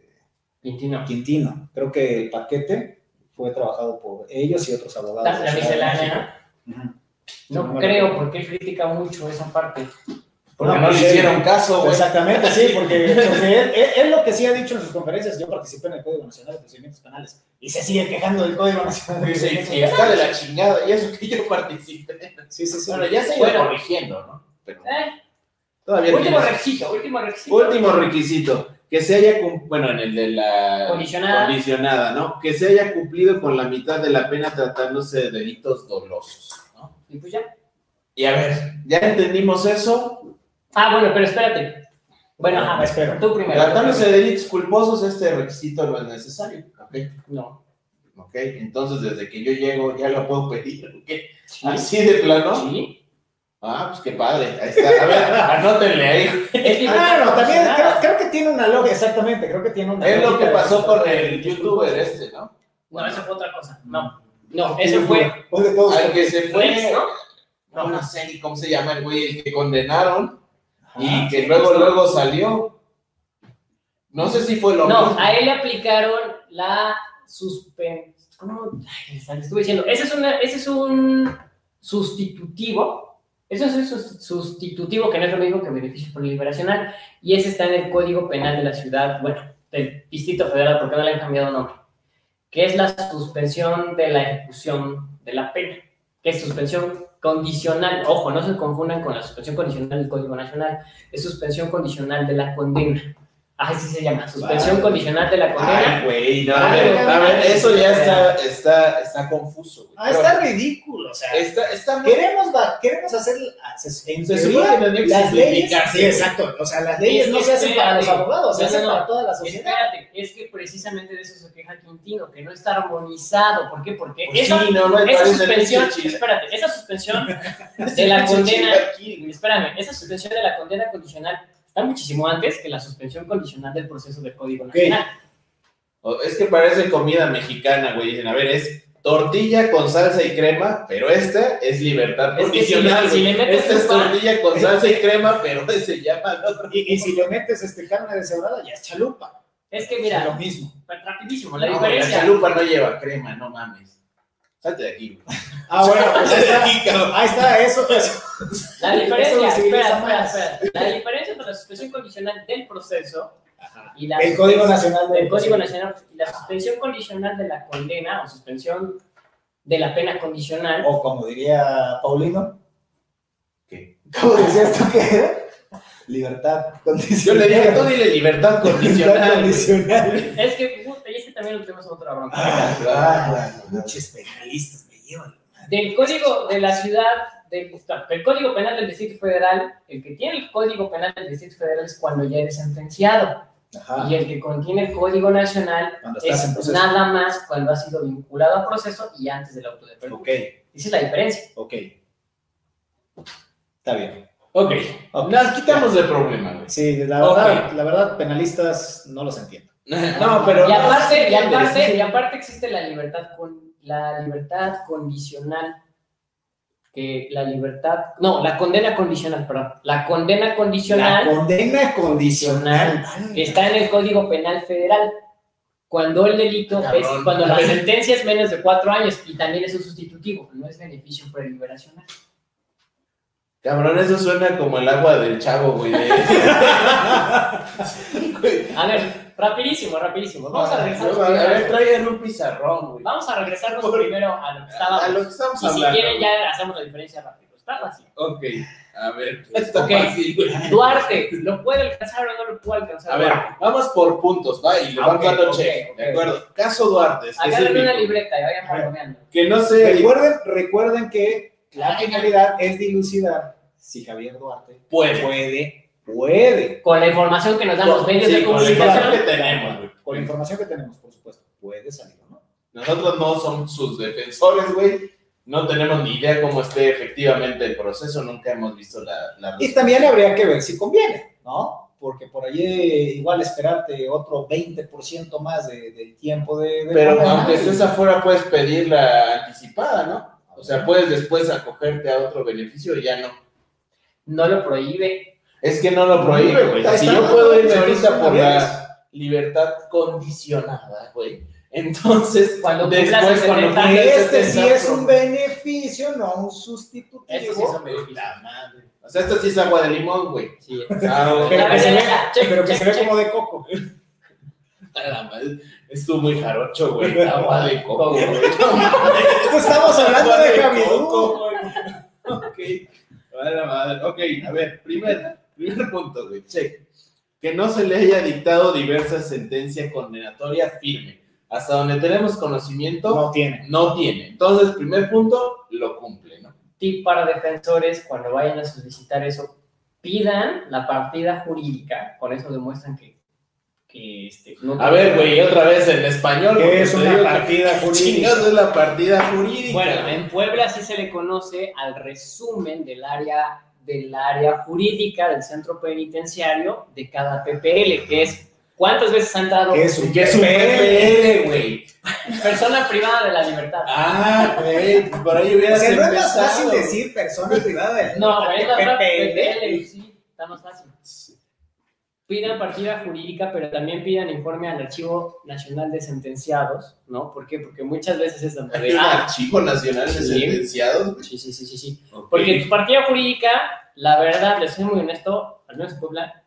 Quintino. Quintino. Creo que el paquete fue trabajado por ellos y otros abogados. La, la miscelánea. ¿no? No creo, porque él critica mucho esa parte. Porque No, no, le sí. hicieron caso, güey. Exactamente, sí, porque, [laughs] porque él, él- él lo que sí ha dicho en sus conferencias, yo participé en el Código Nacional de Procedimientos Penales y se sigue quejando del Código Nacional de Procedimientos y está de la chingada, y eso que yo participé. Sí, sí, sí. Bueno, ya se iba Bueno. corrigiendo, ¿no? Pero Eh, todavía último tienes- requisito, último requisito. Último requisito, que se haya bueno, en el de la Condicionada. condicionada, ¿no? Que se haya cumplido con la mitad de la pena tratándose de delitos dolosos, ¿no? Y pues ya. Y a ver, ya entendimos eso. Ah, bueno, pero espérate. Bueno, ajá, Me espero. tú primero. Tratándose de delitos culposos, este requisito no es necesario, ¿ok? No. ¿Ok? Entonces, desde que yo llego, ya lo puedo pedir, ¿ok? Sí. Así de plano. Sí. Ah, pues qué padre. Ahí está. A ver, [laughs] anótenle ahí. Ah, no, también creo, que tiene una lógica, exactamente, creo que tiene una Es lo que pasó con el youtuber este, ¿no? No, eso fue otra cosa. No. No, eso fue Fue de todos. Al que se fue. ¿no? No, no sé ni cómo se llama el güey, el que condenaron y Ajá. que luego, luego salió. No sé si fue lo No, mismo. a él le aplicaron la suspensión. ¿Cómo? Ay, le estuve diciendo. Ese es, una- ese es un sustitutivo. Eso es sustitutivo que no es lo mismo que beneficio por liberacional. Y ese está en el Código Penal de la ciudad, bueno, del Distrito Federal, porque no le han cambiado nombre. Que es la suspensión de la ejecución de la pena. Que es suspensión condicional. Ojo, no se confundan con la suspensión condicional del Código Nacional. Es suspensión condicional de la condena. Ah, así se llama. Suspensión Vale. condicional de la condena. Ay, güey, no, a Ay, ver, a ver, ay, eso ya ay. está, está, está confuso. güey. Ah, está ridículo, o sea, Está, está muy- queremos, va- queremos hacer, en Se teoría, las leyes, sí, güey. exacto, o sea, las leyes Es no se hacen para los abogados, se No, hacen no, para toda la sociedad. Espérate, es que precisamente de eso se queja Quintino, que no está armonizado. ¿Por qué? Porque Pues esa, sí, no, no, esa parece suspensión, espérate, esa suspensión [laughs] de la condena, espérame, esa suspensión de la condena condicional está muchísimo antes que la suspensión condicional del proceso del Código. Nacional. Es que parece comida mexicana, güey. Dicen, a ver, es tortilla con salsa y crema, pero esta es libertad Es que si le- condicional. si le metes esta es pan- tortilla con salsa y crema, pero [laughs] se llama el otro. Y, y si le metes este carne deshebrada, ya es chalupa. Es que Es lo mira, mismo. rapidísimo, la No, diferencia. La chalupa no lleva crema, no mames. Salte de aquí. Ah, bueno, pues ahí Salte de está. aquí. Ahí está, eso, eso. La Eso diferencia, civiliza espera, espera, espera. La diferencia entre la suspensión condicional del proceso y la El Código Nacional del Código Nacional y la suspensión condicional de la condena o suspensión de la pena condicional. O como diría Paulino. ¿Qué? ¿Cómo decías tú que era? Libertad Yo condicional. le dije, tú dile libertad Libertad condicional. Es que, también lo tenemos en otra bronca. Ah, claro. Muchos penalistas me llevan. Del Código de la Ciudad, del, del Código Penal del Distrito Federal, el que tiene el Código Penal del Distrito Federal es cuando ya eres sentenciado. Ajá. Y el que contiene el Código Nacional es nada más cuando ha sido vinculado a proceso y antes del auto de perdón. Ok, Esa es la diferencia. ok. Está bien. Ok, Ok. nos quitamos de problema, güey. Sí, la verdad, la verdad, penalistas no los entiendo. No, pero. y aparte, y aparte, sí, y aparte existe la libertad con la libertad condicional. Que la libertad, no, la condena condicional, perdón. La condena La condicional condena condicional. está en el Código Penal Federal. Cuando el delito Ah, es cuando la [laughs] sentencia es menos de cuatro años y también es un sustitutivo, no es beneficio preliberacional. Cabrón, eso suena como el agua del chavo, güey. [laughs] A ver, rapidísimo, rapidísimo. Vamos a regresar. A ver, traigan un pizarrón, güey. Vamos a regresarnos Por- primero a lo que estábamos. A lo que estamos Y si hablando. quieren ya hacemos la diferencia rápido. Está fácil. Ok, a ver. [laughs] Está Ok. fácil, güey. Duarte, ¿lo puede alcanzar o no lo puede alcanzar? A ver, vamos por puntos, ¿va? Y le Ah, vamos ok, dando ok, check. ¿de acuerdo? Caso Duarte, Agarren específico. una libreta y vayan palomeando. Que no sé, Recuerden, recuerden que la finalidad es dilucidar si Javier Duarte puede. puede, puede, Con la información que nos dan los medios Sí, de con la información comunicación. que tenemos, güey. con la información que tenemos, por supuesto, puede salir o no. Nosotros no somos sus defensores, güey. No tenemos ni idea cómo esté efectivamente el proceso. Nunca hemos visto la, la Y también habría que ver si conviene, ¿no? Porque por allí igual esperarte otro 20% más de, del tiempo de... de Pero aunque y- estés afuera, puedes pedir la anticipada, ¿no? O sea, puedes después acogerte a otro beneficio y ya no. No lo prohíbe. Es que no lo prohíbe, güey. Si yo puedo irme ahorita por la libertad condicionada, güey. Entonces, [laughs] cuando Después, cuando 70, cumplas- Este sí es un beneficio, no un sustitutivo. Estos sí son beneficios. La madre. O sea, esto sí es agua de limón, güey. Sí, [laughs] güey. Pero que se ve, Check, pero que check, se ve como de coco. [laughs] A la madre. Estuvo muy jarocho, güey. Agua de coco, güey. Pues estamos hablando Agua de güey. Ok. A la madre. Ok, a ver, primer, primer punto, [laughs] güey. Check. Que no se le haya dictado diversa sentencia condenatoria firme. Hasta donde tenemos conocimiento, No tiene. no tiene. Entonces, primer punto, lo cumple, ¿no? Tip para defensores, cuando vayan a solicitar eso, pidan la partida jurídica. Con eso demuestran que, que este, no A ver, güey, otra vez en español. Que es una partida [laughs] jurídica. Es la partida jurídica. Bueno, en Puebla sí se le conoce al resumen del área, del área jurídica del centro penitenciario de cada PPL, que es cuántas veces ha entrado Que es un es PPL, güey. persona privada de la libertad. Ah, güey, por ahí O hubieras sea, no es más fácil decir persona privada del no, güey, es más fácil, PPL. PPL, sí, está más fácil. Pidan partida jurídica, pero también pidan informe al Archivo Nacional de Sentenciados, ¿no? ¿Por qué? Porque muchas veces es donde... Hay un Ah, archivo nacional de Sí. sentenciados. güey. sí, sí, sí, sí, sí. Ok. Porque tu partida jurídica, la verdad, les soy muy honesto, al menos en Puebla,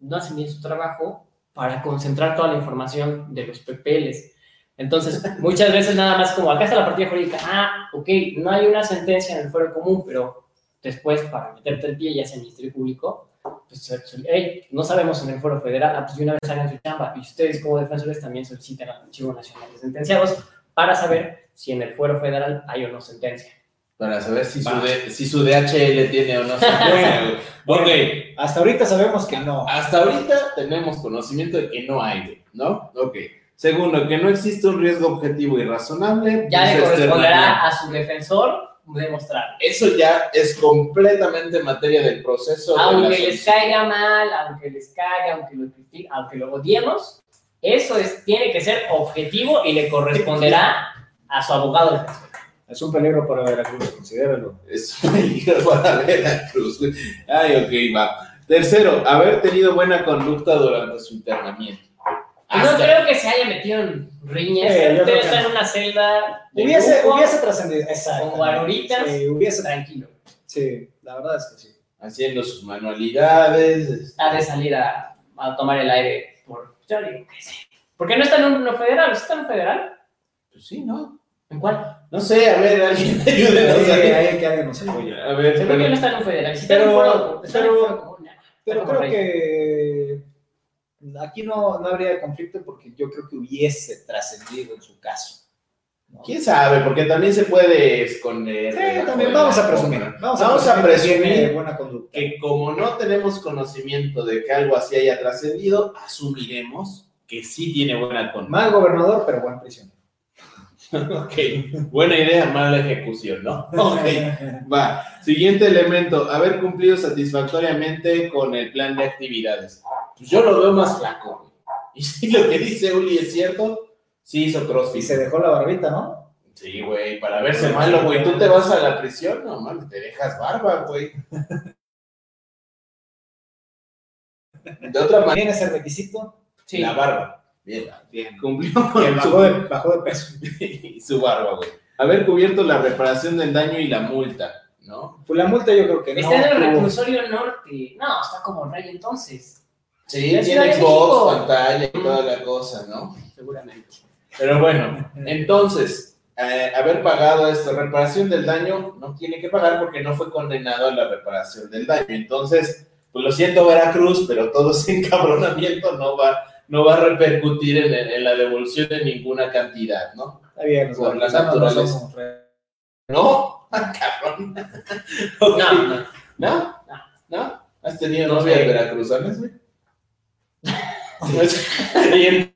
no hacen bien su trabajo para concentrar toda la información de los PPLs. Entonces, [laughs] muchas veces nada más como, acá está la partida jurídica, ah, ok, no hay una sentencia en el fuero común, pero después para meterte el pie, ya sea Ministerio Público, pues, hey, no sabemos en el foro federal, ah, pues de una vez hagan su chamba, y ustedes como defensores también solicitan al Archivo Nacional de Sentenciados para saber si en el fuero federal hay o no sentencia. Para saber si su, Va. D- si su DHL tiene o no sentencia. [laughs] Ok, Hasta ahorita sabemos que no. hasta ahorita tenemos conocimiento de que no hay, ¿no? Ok. Segundo, que no existe un riesgo objetivo y razonable. Ya le corresponderá a su defensor demostrar. Eso ya es completamente materia del proceso. de Aunque les caiga mal, aunque les caiga, aunque lo, criti- aunque lo odiemos, eso es, tiene que ser objetivo y le corresponderá a su abogado. Es un peligro para Veracruz, considéralo. Es un peligro [laughs] para Veracruz. Ay, ok, va. Tercero, haber tenido buena conducta durante su internamiento. No creo que se haya metido en riñas, Sí, yo debe estar no. en una celda de Hubiese, lujo, hubiese trascendido. Exacto. con guaruritas. Sí, hubiese. tranquilo. Sí, la verdad es que sí. haciendo sus manualidades. este, Ha de salir a, a tomar el aire por, yo digo que sí. Porque no está en un no federal, ¿está en un federal? Pues sí, ¿no? ¿En cuál? No sé, a ver, alguien ayúdenos. Ahí. ahí que alguien nos apoye. A ver, que no pero, está en un federal. Si Pero- pero- Pero creo que aquí no, no habría conflicto porque yo creo que hubiese trascendido en su caso. ¿no? quién sabe, porque también se puede esconder. Sí, debajo también vamos a presumir. Vamos, Vamos a presumir, que presumir tiene buena conducta. Que como no tenemos conocimiento de que algo así haya trascendido, asumiremos que sí tiene buena conducta. Mal gobernador, pero buen prisionero. [laughs] Ok, buena idea, mala ejecución, ¿no? [laughs] Ok, va. Siguiente elemento, haber cumplido satisfactoriamente con el plan de actividades. Pues yo lo veo más flaco, güey. Y si lo que dice Uli es cierto, sí hizo Y crossfit. se dejó la barbita, ¿no? Sí, güey, para verse malo, güey. Tú te vas a la prisión, no mames, te dejas barba, güey. De otra manera, ¿Tiene ese requisito? Sí. la barba. Bien, Bien. cumplió Y con bajó de, bajó de peso. su, [laughs] su barba, güey. Haber cubierto la reparación del daño y la multa, ¿no? Pues la multa yo creo que no. Está en el reclusorio norte. No, está como rey entonces. Sí, La tiene de Xbox, pantalla y toda la cosa, ¿no? Seguramente. Pero bueno, entonces, eh, haber pagado esta reparación del daño, no tiene que pagar porque no fue condenado a la reparación del daño. Entonces, pues lo siento Veracruz, pero todo ese [laughs] encabronamiento no va, no va a repercutir en, en la devolución de ninguna cantidad, ¿no? Está bien, Por la veracruzanos no. [laughs] Ah, cabrón. [laughs] No, no. ¿No? ¿No? ¿Has tenido No novias sé. veracruzanas, güey? Bien.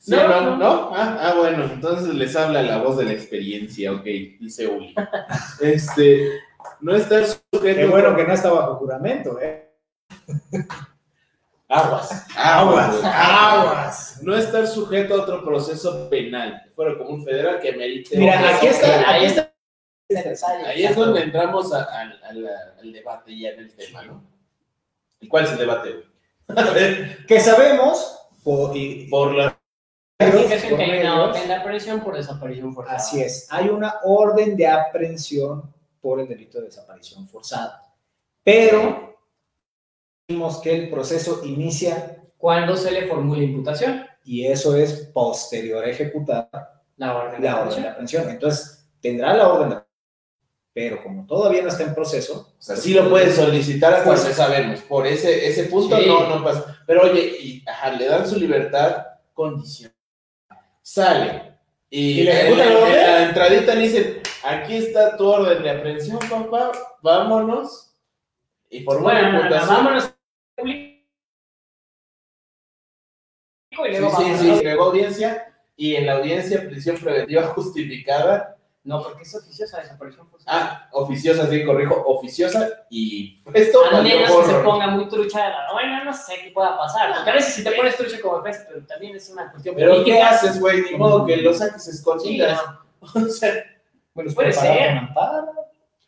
Sí, No, no, no. no, Ah, ah, bueno, entonces les habla la voz de la experiencia, ok, dice Uli. Este, no estar sujeto. Qué bueno que no está bajo juramento, ¿eh? Aguas, Aguas, aguas. No estar sujeto a otro proceso penal, fuera como un federal que merite. Mira, aquí está, ahí aquí está. Ahí es donde entramos a- a- a la- al debate ya en el tema, ¿no? ¿Y cuál es el debate, [laughs] Que sabemos, por, y- por la que hay una orden de aprehensión por desaparición forzada. Así es, hay una orden de aprehensión por el delito de desaparición forzada. Pero vimos que el proceso inicia Cuando se le formula imputación, y eso es posterior a ejecutar la orden de la orden aprehensión. de aprehensión. Entonces, tendrá la orden de aprehensión, pero como todavía no está en proceso, O sea, sí lo puedes solicitar hasta Pues- sabemos. Por ese, ese punto Sí. no, no pasa. Pero oye, y, ajá, le dan su libertad condicional. Sale. Y, ¿Y le en, la orden? en la entradita le dicen, aquí está tu orden de aprehensión, papá, vámonos. Y por Bueno, una imputación. vámonos. Y Sí, luego sí, sí, llegó audiencia y en la audiencia prisión preventiva [laughs] justificada. No, porque es oficiosa desaparición forzada. Ah, oficiosa, sí, corrijo, oficiosa y esto A menos que se ponga muy trucha, bueno, no sé qué pueda pasar. Porque a veces si te pones trucha como defensa, pero también es una cuestión Pero ¿qué política. haces, güey? Ni modo que lo saques Sí, escondidas. no. [laughs] O sea, bueno, Puede ser. amparo,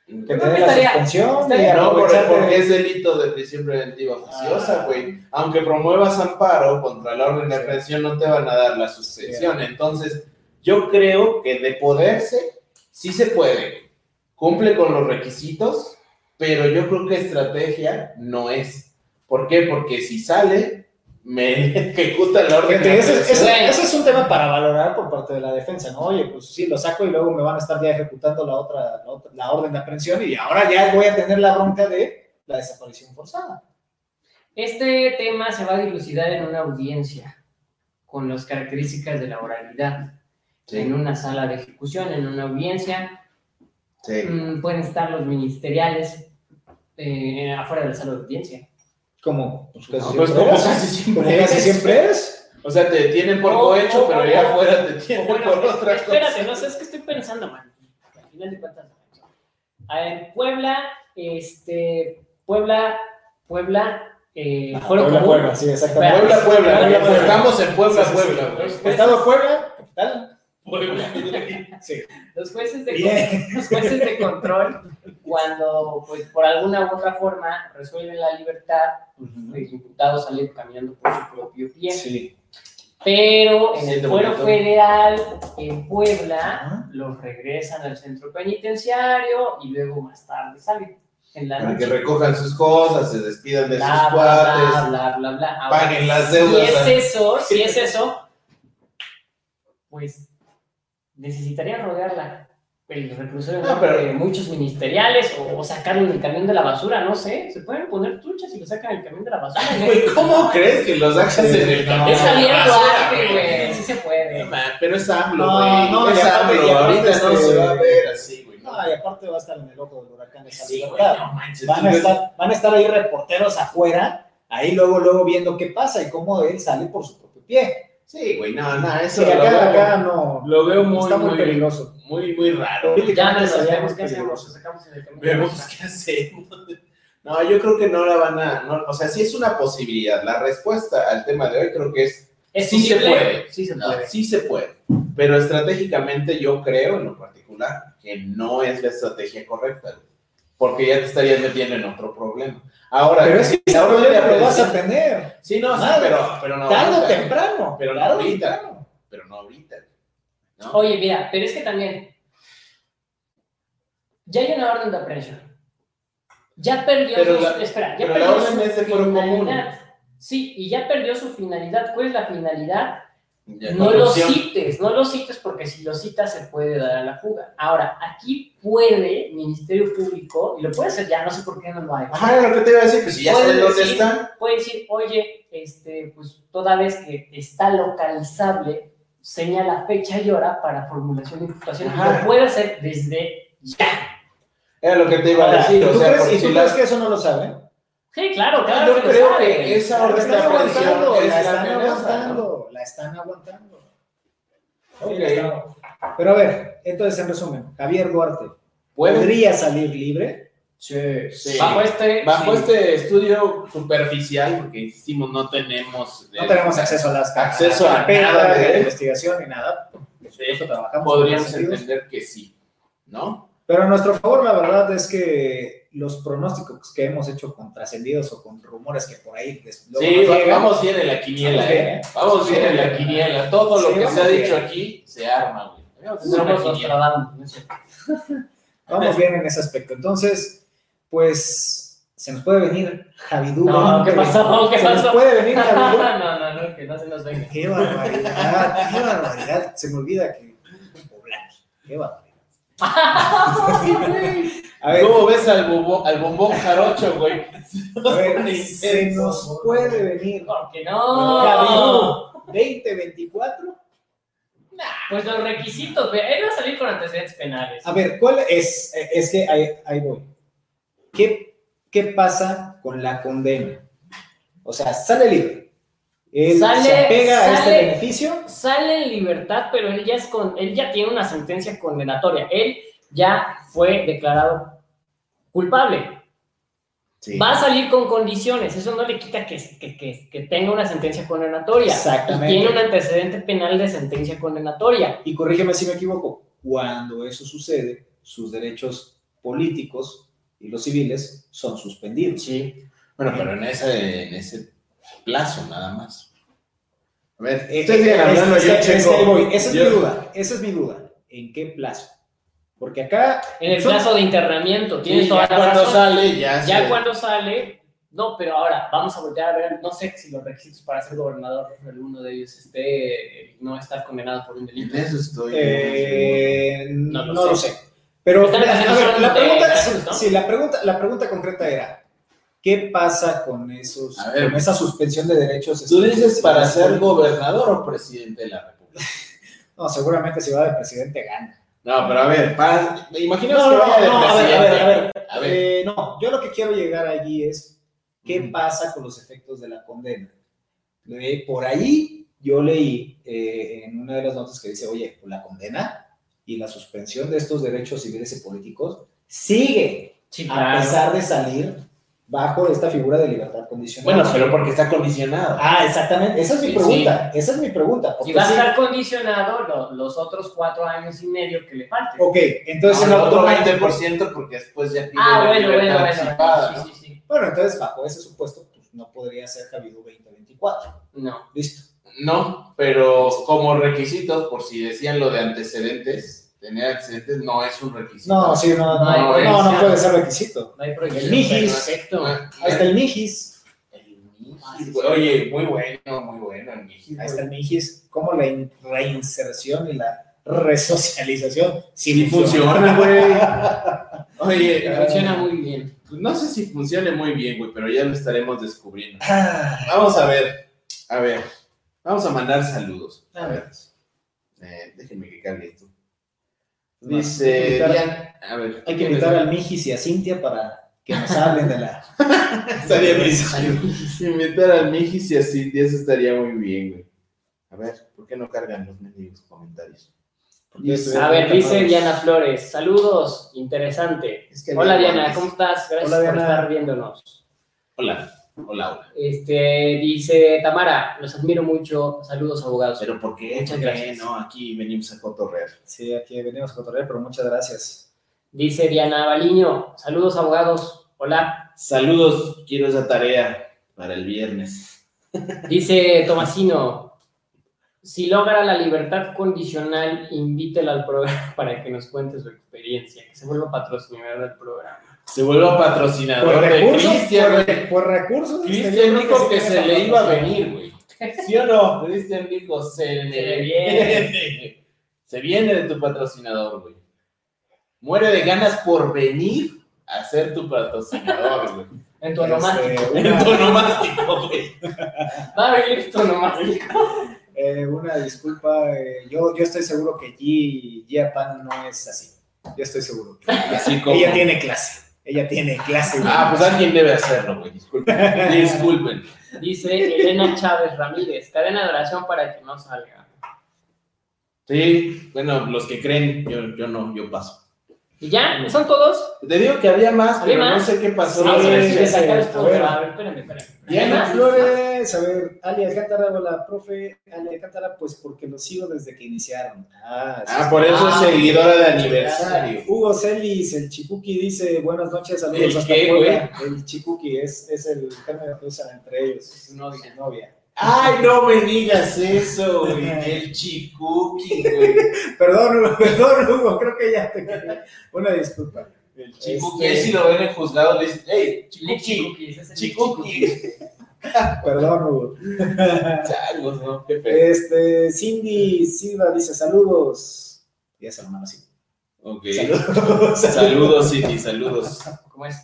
que te dé la suspensión no, porque de- es delito de prisión preventiva oficiosa, Ah. güey. Aunque promuevas amparo contra la orden de aprehensión, no te van a dar la suspensión. Entonces, yo creo que de poderse, sí se puede. Cumple con los requisitos, pero yo creo que estrategia no es. ¿Por qué? Porque si sale, me [laughs] ejecuta la orden de Fíjate, ese. Bueno. ese es un tema para valorar por parte de la defensa, ¿no? Oye, pues sí, lo saco y luego me van a estar ya ejecutando la otra, la, otra- la orden de aprehensión y ahora ya voy a tener la bronca de la desaparición forzada. Este tema se va a dilucidar en una audiencia con las características de la oralidad. En una sala de ejecución, en una audiencia, Sí. mm, pueden estar los ministeriales eh, afuera de la sala de audiencia. Como, pues, casi No, pues siempre es. casi siempre casi es. siempre es. O sea, te tienen por cohecho, pero o- afuera te tienen bueno, por otra espérate, cosa. no sé, es que estoy pensando, man. Al final de cuentas, en Puebla, este, Puebla, Puebla, eh, Ah, Puebla, común. Puebla, sí, exactamente. Puebla, Puebla, Puebla, Puebla, Puebla. Estamos en Puebla, Sí, sí, sí. Puebla. Los jueces- Estado Puebla, capital. Sí. Los jueces de Bien. los jueces de control, cuando pues por alguna u otra forma resuelven la libertad, el imputado sale caminando por su propio pie. Sí. Pero en Sí, el fuero federal, en Puebla, Ajá. los regresan al centro penitenciario y luego más tarde salen en la Para que noche. recojan sus cosas, se despidan de sus Bla, bla, cuates, bla, bla, bla, paguen las si deudas. es eso, si es eso, pues necesitarían rodearla el reclusorio No, pero- de muchos ministeriales o, o sacarlo en el camión de la basura, no sé. Se pueden poner truchas y lo sacan en el camión de la basura. [laughs] Güey, ¿cómo crees que los sacas en el No. camión? Es Javier Basura, güey. Sí se puede. No, man, Pero es AMLO, No, güey. no, es y aparte- AMLO. Ahorita no este- se va a ver así, güey. No, No, y aparte va a estar en el ojo del huracán esa sí, güey, no manches. Van a, ves- estar, van a estar ahí reporteros afuera, ahí luego, luego viendo qué pasa y cómo él sale por su propio pie. Sí, güey, no, no, eso Sí, lo, acá, veo, acá no. lo veo muy, está muy, muy, peligroso. muy, muy raro. Ya vemos muy qué hacemos. Lo sacamos en el Vemos qué hacemos. No, yo creo que no la van a. no, o sea, sí es una posibilidad. La respuesta al tema de hoy creo que es ¿Es Sí se puede. Sí se No, puede. sí se puede, pero estratégicamente yo creo en lo particular que no es la estrategia correcta, güey, porque ya te estarías metiendo en otro problema. Ahora, Pero es que ese la de problema lo vas a tener. Sí, no, sí, pero, pero no Tarde o ahorita, temprano. Pero no ahorita. temprano. pero no ahorita. ¿no? Oye, mira, pero es que también. Ya hay una orden de aprehensión. Ya perdió Pero su. la- espera, ya pero la perdió orden su es de fuero común. finalidad. Sí, y ya perdió su finalidad. ¿Cuál es la finalidad? Ya, No lo cites, no lo cites porque si lo citas se puede dar a la fuga. Ahora, aquí puede Ministerio Público, y lo puede hacer ya, no sé por qué no lo hay. Ajá, lo que te iba a decir, pues si ya sabes dónde están. Puede decir, oye, este, pues toda vez que está localizable, señala fecha y hora para formulación de imputación. Lo puede hacer desde ya. Era lo que te iba a decir, ¿y o tú, sea, crees, y tú si crees la- que eso no lo saben? Sí, claro, claro. Yo creo sabe. que esa orden de están aprehensión aguantando, es la están amenaza, ¿no? aguantando, la están aguantando. Ok. Sí, la están aguantando. Pero a ver, entonces en resumen, Javier Duarte. ¿podría salir libre? Sí, sí. Bajo este. Bajo sí. este estudio superficial, porque insistimos, no tenemos, No tenemos acceso a las Acceso a nada de de- investigación ni nada. Supuesto, trabajamos Podríamos entender que sí, ¿no? Pero a nuestro favor, la verdad es que los pronósticos que hemos hecho con trascendidos o con rumores que por ahí Sí, vamos bien en la quiniela, Vamos bien, ¿eh? ¿eh? Vamos bien en la quiniela. Todo lo que se ha bien. dicho aquí se arma, güey. ¿no [laughs] vamos bien en ese aspecto. Entonces, pues se nos puede venir Javidú. No, ¿qué pasó? ¿Qué se pasó? nos puede venir [laughs] no, Javidú. no, no, que no se nos venga. Qué barbaridad, qué barbaridad. Se me olvida que. Qué barbaridad. [laughs] A ver, ¿Cómo ves al, bobo- al bombón jarocho, güey? [laughs] ver, [laughs] se nos puede venir ¿Por qué no? 2024. Pues los requisitos, él va a salir con antecedentes penales. A ver, ¿cuál es? Es que ahí, ahí voy. ¿Qué, ¿Qué pasa con la condena? O sea, sale libre. Él Sale- se apega a este beneficio. Sale en libertad, pero él ya es con, él ya tiene una sentencia condenatoria. Él ya fue declarado culpable. Sí. Va a salir con condiciones. Eso no le quita que, que, que- que tenga una sentencia condenatoria. Y Exactamente. tiene un antecedente penal de sentencia condenatoria. Y corrígeme si me equivoco. Cuando eso sucede, sus derechos políticos y los civiles son suspendidos. Sí. Bueno, pero en ese, en ese plazo nada más. A ver, Eh, ustedes eh, siguen hablando, es- yo es voy. Esa es Yo- mi duda. Esa es mi duda. ¿En qué plazo? Porque acá. En el son- plazo de internamiento, tienes Sí, toda ya la cuando razón. sale, ya, Ya se- cuando sale, no, pero ahora vamos a voltear a ver, no sé si los requisitos para ser gobernador, uno de ellos esté, no estar condenado por un delito. En eso estoy. Eh, No no, lo lo sé. sé. Pero la pregunta, la pregunta concreta era ¿qué pasa con esos, ver. con esa suspensión de derechos? ¿Tú dices para ser gobernador o presidente de la República? [laughs] No, seguramente si va de presidente gana. No, pero a ver, para, imaginemos No, que no, vaya de no, a ver, presidente. a ver, a ver. A ver. Eh, no, yo lo que quiero llegar allí es qué Ujú. pasa con los efectos de la condena. Eh, por ahí yo leí eh, en una de las notas que dice, oye, pues la condena y la suspensión de estos derechos civiles y políticos sigue Sí, a pesar de salir bajo esta figura de libertad condicional. Bueno, pero porque está condicionado. Ah, exactamente, esa es mi Sí, pregunta, esa es mi pregunta. Si porque va a sí- estar condicionado lo- los otros cuatro años y medio que le falten. Ok, entonces el otro automático- 20% porque después ya pide ah, la bueno, bueno, bueno. Sí, sí, sí. Bueno, entonces bajo ese supuesto, pues no podría ser Javidú 2024. No. Listo. No, pero como requisitos, por si decían lo de antecedentes, tener antecedentes no es un requisito. No, sí, no, no, No hay no, no, puede ser requisito. No hay. El Mijis. Perfecto. Ahí está el Mijis, El Mijis, güey. Oye, muy bueno, muy bueno el Mijis. ahí está el Mijis, como la in- reinserción y la resocialización. Sí, Sí funciona, güey. [laughs] Oye, Funciona muy bien. no sé si funcione muy bien, güey, pero ya lo estaremos descubriendo. Ah, Vamos a ver, a ver, vamos a mandar saludos. A ver. Eh, déjenme que cargue esto. No, Dice hay que invitar- a ver, Hay que invitar al Mijis y a Cintia para que nos hablen de la... [laughs] Estaría bien. Invitar al Mijis y así, eso estaría muy bien, güey. A ver, ¿por qué no cargan los mendigos comentarios? Dice- A ver, dice Diana Flores. Saludos, interesante. Es que Hola Diana. ¿cómo estás? Gracias Hola, por Diana. estar viéndonos. Hola, hola, hola. Este, dice Tamara, los admiro mucho. Saludos, abogados. Pero ¿por qué? Muchas ¿Por qué? gracias. No, aquí venimos a cotorrear. Sí, aquí venimos a cotorrear, pero muchas gracias. Dice Diana Baliño, saludos, abogados. Hola. Saludos, quiero esa tarea para el viernes. Dice Tomasino, si logra la libertad condicional, invítela al programa [laughs] para que nos cuente su experiencia, que se vuelva patrocinador del programa. Se vuelve Por patrocinador de recursos, Cristian, por, por recursos. este, Cristian dijo que se le iba a venir, güey. ¿Sí o no? Cristian dijo, se le viene. Se viene de tu patrocinador, güey. Muere de ganas por venir a ser tu patrocinador, güey. En tu onomástico. Este, En tu onomástico, güey. [laughs] Va a venir tu onomástico. [laughs] Eh, una disculpa, eh, yo, yo estoy seguro que G, Pan no es así. Yo estoy seguro. que ella, Así como. ella tiene clase. Ella tiene clase. Ah, pues alguien debe hacerlo, güey. Disculpen. Disculpen. Dice Elena Chávez Ramírez, cadena de oración para que no salga. Sí, bueno, los que creen, yo, yo no, yo paso. Y ya, son todos. Te digo que había más, ¿Había pero no más? sé qué pasó. A ver a espérame, espérame. Diana. Flores, a ver, Ali Alcántara, hola, profe, Ali Alcántara, pues porque los sigo desde que iniciaron. Ah, sí, Ah, sí. por eso es Ah, seguidora de aniversario. Hugo Celis, el Chipuki dice, buenas noches, saludos ¿El hasta qué, Puebla. El Chipuki es, es el que usan entre ellos, Su novia. su novia. Ay, no me digas eso, güey. El chicuki, güey. Perdón, Hugo, perdón, Hugo, creo que ya te Una disculpa. El chicuki. Este- si lo ven en juzgado le dicen, hey, el. [laughs] Perdón, Hugo. Changos, ¿no? Qué feo. Este, Cindy Silva dice, saludos. Ya se lo mando así. Ok. Saludos. Saludos, Cindy, saludos. ¿Cómo es?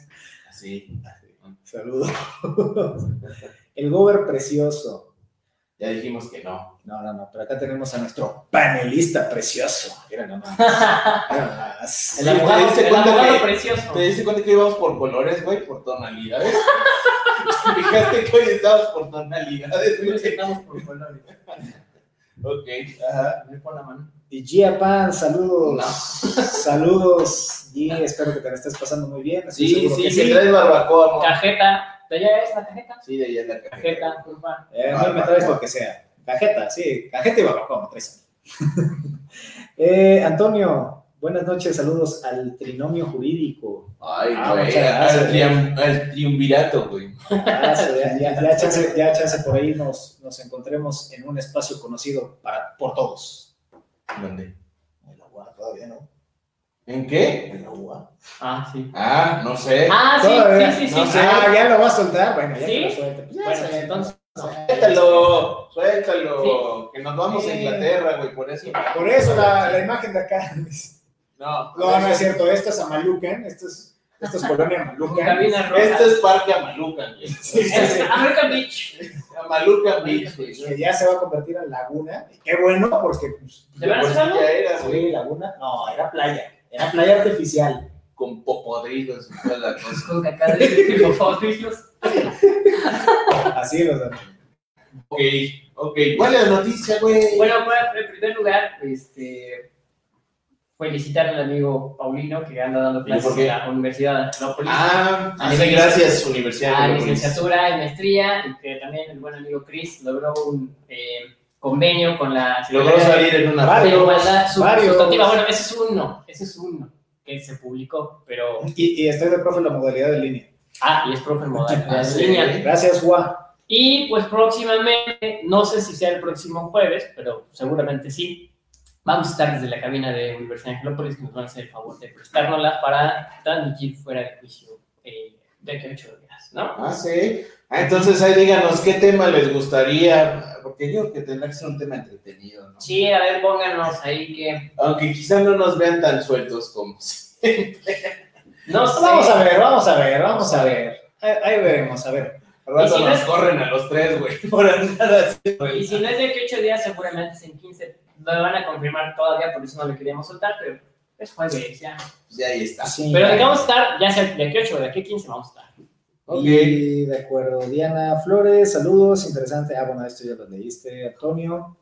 Así. Saludos. El Gober precioso. Ya dijimos que no. No, no, no, pero acá tenemos a nuestro panelista precioso. Mira nomás. [laughs] Mira nomás. El Sí, abogado, ¿te el abogado que- precioso. ¿Te diste cuenta que íbamos por colores, güey? Por tonalidades. [laughs] Fijaste que hoy estábamos por tonalidades, Nos güey. sentamos por colores. Ok. Ajá. Me pon la mano. Y Gia Pan, saludos. No. Saludos. Y espero que te la estés pasando muy bien. Estoy Sí, sí, que traes barbacoa, amor. Cajeta. ¿De allá es la cajeta? Sí, de ahí es la cajeta. Cajeta, culpa. Eh, a mí me traes lo que sea. Cajeta, sí. Cajeta y barbacoa me traes. [laughs] eh, Antonio, buenas noches. Saludos al trinomio jurídico. Ay, Ah, güey. gracias, Al, trium- al triunvirato, güey. Ah, ya, ya, ya, [laughs] chance, ya chance por ahí nos, nos encontremos en un espacio conocido para, por todos. ¿Dónde? En la todavía, ¿no? ¿En qué? En la UA. Ah, sí. Ah, no sé. Ah, sí, Todavía. sí, sí, sí. No sé. Ah, ya lo vas a soltar. Bueno, ya ¿Sí? que lo suelte. Pues ya Bueno, se- entonces, Suéltalo, suéltalo. Que nos vamos a Sí. Inglaterra, güey, por eso. Por eso la, la imagen de acá. No, No, no es cierto. Esto es Amalucan. Esto es, esto es Colonia Amalucan. [laughs] Este es Parque Amalucan, güey. [laughs] Sí, sí, sí. American Beach. Amalucan Beach, güey. Que ya se va a convertir en laguna. Qué bueno, porque. pues, ¿De veras Pues era. Sí, laguna. No, era playa. Era playa artificial. Con popodrilos y toda la cosa. Con caca de cocodrilos. Así los Ok, ok. ¿Cuál es la noticia, güey? Bueno, en primer lugar, este, felicitar al amigo Paulino que anda dando clases en la Universidad de Angelópolis. Ah, A nivel- gracias, Universidad de licenciatura y maestría, y que también el buen amigo Chris logró un eh, convenio con la Logró salir en una de Varios, Igualdad. Sustantiva. Bueno, ese es uno, ese es uno que se publicó, pero. Y, y estoy de profe en la modalidad de línea. Ah, y es profe en modalidad [laughs] sí. línea. Gracias, Gua. Y pues próximamente, no sé si sea el próximo jueves, pero seguramente sí, vamos a estar desde la cabina de Universidad de Angelópolis que nos van a hacer el favor de prestárnosla para transmitir fuera de juicio eh, de aquí a ocho días, ¿no? Ah, sí. Ah, entonces ahí díganos qué tema les gustaría, porque yo creo que tendrá que ser un tema entretenido, ¿no? Sí, a ver, pónganos ahí que... Aunque quizá no nos vean tan sueltos como... [laughs] No sé. Vamos a ver, vamos a ver, vamos a ver. Ahí, ahí veremos, a ver. Al rato Y si no nos es- corren a los tres, güey, [laughs] por andar así. Y si no es de aquí a ocho días, seguramente es en 15. No me van a confirmar todavía, por eso no le queríamos soltar, pero es jueves, ya. Ya ahí está. Sí. Pero de qué vamos a estar, ya sea de aquí a 8 o de aquí a 15 vamos a estar. Ok. Y de acuerdo, Diana Flores, saludos, interesante. Ah, bueno, esto ya lo leíste, Antonio.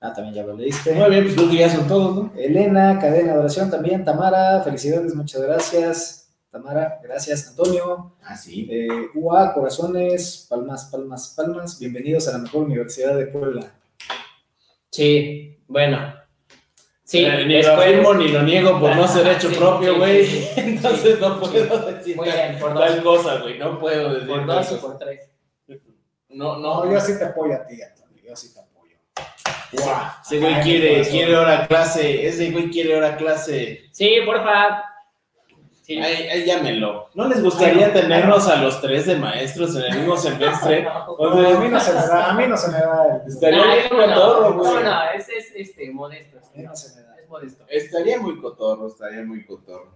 Ah, también ya lo leíste. Muy bien, pues creo que ya son todos, ¿no? Elena, cadena de oración también. Tamara, felicidades, muchas gracias. Tamara, gracias. Antonio, Ah, sí. eh, UA, corazones, palmas, palmas, palmas. Bienvenidos a la mejor universidad de Puebla. Sí, bueno. Sí, Eh, ni lo después- afirmo ni lo niego por no ser [laughs] hecho Sí, propio, güey. sí, sí. [laughs] Entonces no puedo decir Muy bien, por tal dos. cosa, güey. No puedo decir Por dos cosa. por tres. [laughs] No, No, no. yo sí te apoyo a ti, Antonio, yo sí te apoyo. Guau. Ese güey quiere, quiere hora clase. Ese güey quiere hora clase. Sí, porfa. Sí. Ahí, ahí llámenlo. ¿No les gustaría tenernos a los tres de maestros en el mismo [laughs] semestre? O [laughs] No, a mí no se me da, a mí no se me da. el- [laughs] Estaría Ay, bien ¿cómo no? cotorro, ¿Cómo güey. no? Es, es este, modesto. a mí no se me da. Es modesto. Estaría muy cotorro, estaría muy cotorro.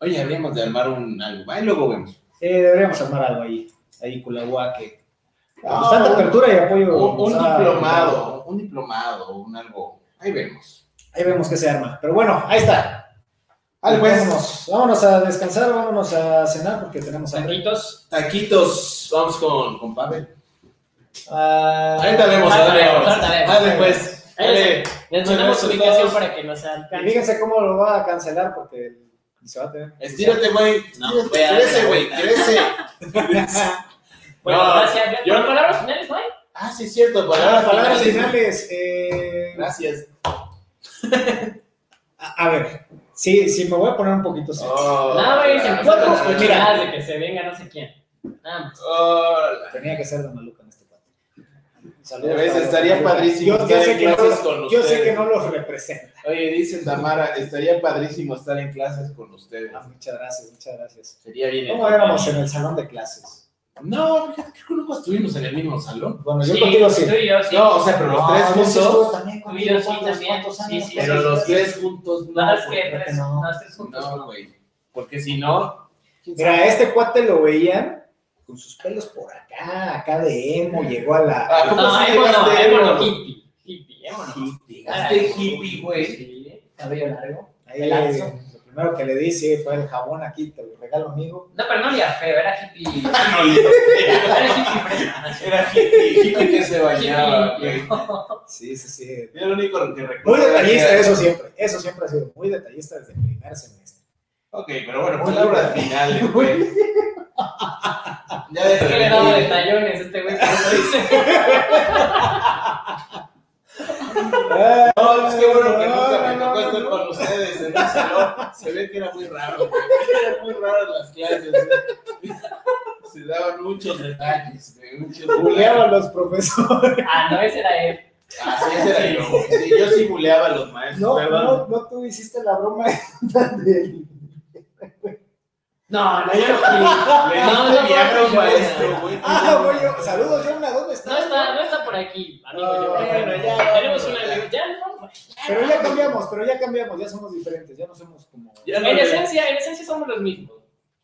Oye, habríamos de armar un algo. Ahí luego vemos. Sí, deberíamos armar algo ahí, ahí con la UA que No, bastante un- apertura y apoyo. Un, diplomado, un diplomado, un algo. Ahí vemos. Ahí vemos que se arma. Pero bueno, ahí está. Ahí pues, vámonos, vámonos a descansar, vámonos a cenar porque tenemos hambre. Taquitos. taquitos. Vamos con, con Pavel. Ah, Ahorita vemos, Ahorita dale. pues. Ahí Dale. Les Muchas ubicación para que nos y alcance. fíjense cómo lo va a cancelar porque Y se va a tener. Estírate, güey. No, crece, güey, crece. [laughs] Bueno, No, gracias. yo- ¿Por palabras finales, hay? Ah, sí, es cierto. Palabras palabras finales. finales. eh, Gracias. [laughs] a, a ver, sí, sí, me voy a poner un poquito serio. Oh, No, güey, se mira. cochinadas de que se venga no sé quién. Nada más. Hola. Tenía que ser de maluca en este cuate. A Saludos. estaría padrísimo Yo, estar sé en que no, clases con los- yo sé ustedes. que no los representa. Oye, dice Tamara, estaría padrísimo estar en clases con ustedes. Ah, muchas gracias, muchas gracias. Sería bien. ¿Cómo éramos en el salón de clases? No, fíjate que nunca estuvimos en el mismo salón. Bueno, yo Sí, contigo sí. yo, sí. No, o sea, pero los No, tres juntos. también contigo, yo sí ¿cuántos- también. años? sí, Pero sí, los sí. tres juntos no. No, es que güey. tres, no. no, tres juntos. No, güey. Porque si no. Mira, a este cuate lo veían con sus pelos por acá, acá de emo, llegó a la... Ah, ¿cómo No, sí emo no, emo no, hippie. Hippie, emo no. Llegaste hippie, güey. Sí, cabello largo. Ahí, primero que le di, sí, fue el jabón aquí, te lo regalo, amigo. No, pero no olía feo, era hippie. [laughs] No, Era hippie fresa. Era hippie, hippie que se bañaba. Sí, sí, sí. Era lo único que recuerdo. Muy detallista, eso siempre. Eso siempre ha sido muy detallista desde el primer semestre. Ok, pero bueno, Muy palabras finales, güey. Ya Es que le daba de detallones este güey. [laughs] No, es que bueno que nunca me tocó estar con ustedes en un salón. Se ve que era muy raro, güey. Eran muy raras las clases. güey. Se daban muchos detalles, güey. Muchos Buleaba a los profesores. Ah, no, ese era él. Así ese era yo. Sí, yo sí buleaba a los maestros, No, no, no, tú hiciste la broma del... No, no, yo no fui. [laughs] No, no, viaje un no, maestro, no. güey. Ah, güey, yo- saludos, Yomna, ¿dónde No estás? está, no está por aquí, amigo. No, yo, bueno, ya. Tenemos un amigo. Ya, no. Pero ya cambiamos, pero ya cambiamos, ya somos diferentes, ya no somos como... Ya no En esencia, en esencia somos los mismos.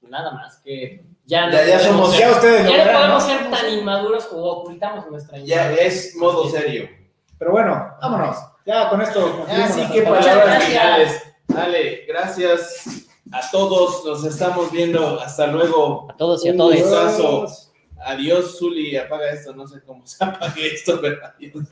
Nada más que ya no, Ya- ya somos- ser- Ya ustedes ya no verán, podemos ¿no? ser tan inmaduros o ocultamos nuestra Ya es modo serio. Pero bueno, vámonos. Ya con esto Así que palabras. Muchas palabras gracias. finales. Dale, gracias a todos. Nos estamos viendo. Hasta luego. A todos y a gustazo. Adiós, Zuli. Apaga esto. No sé cómo se apague esto, pero adiós.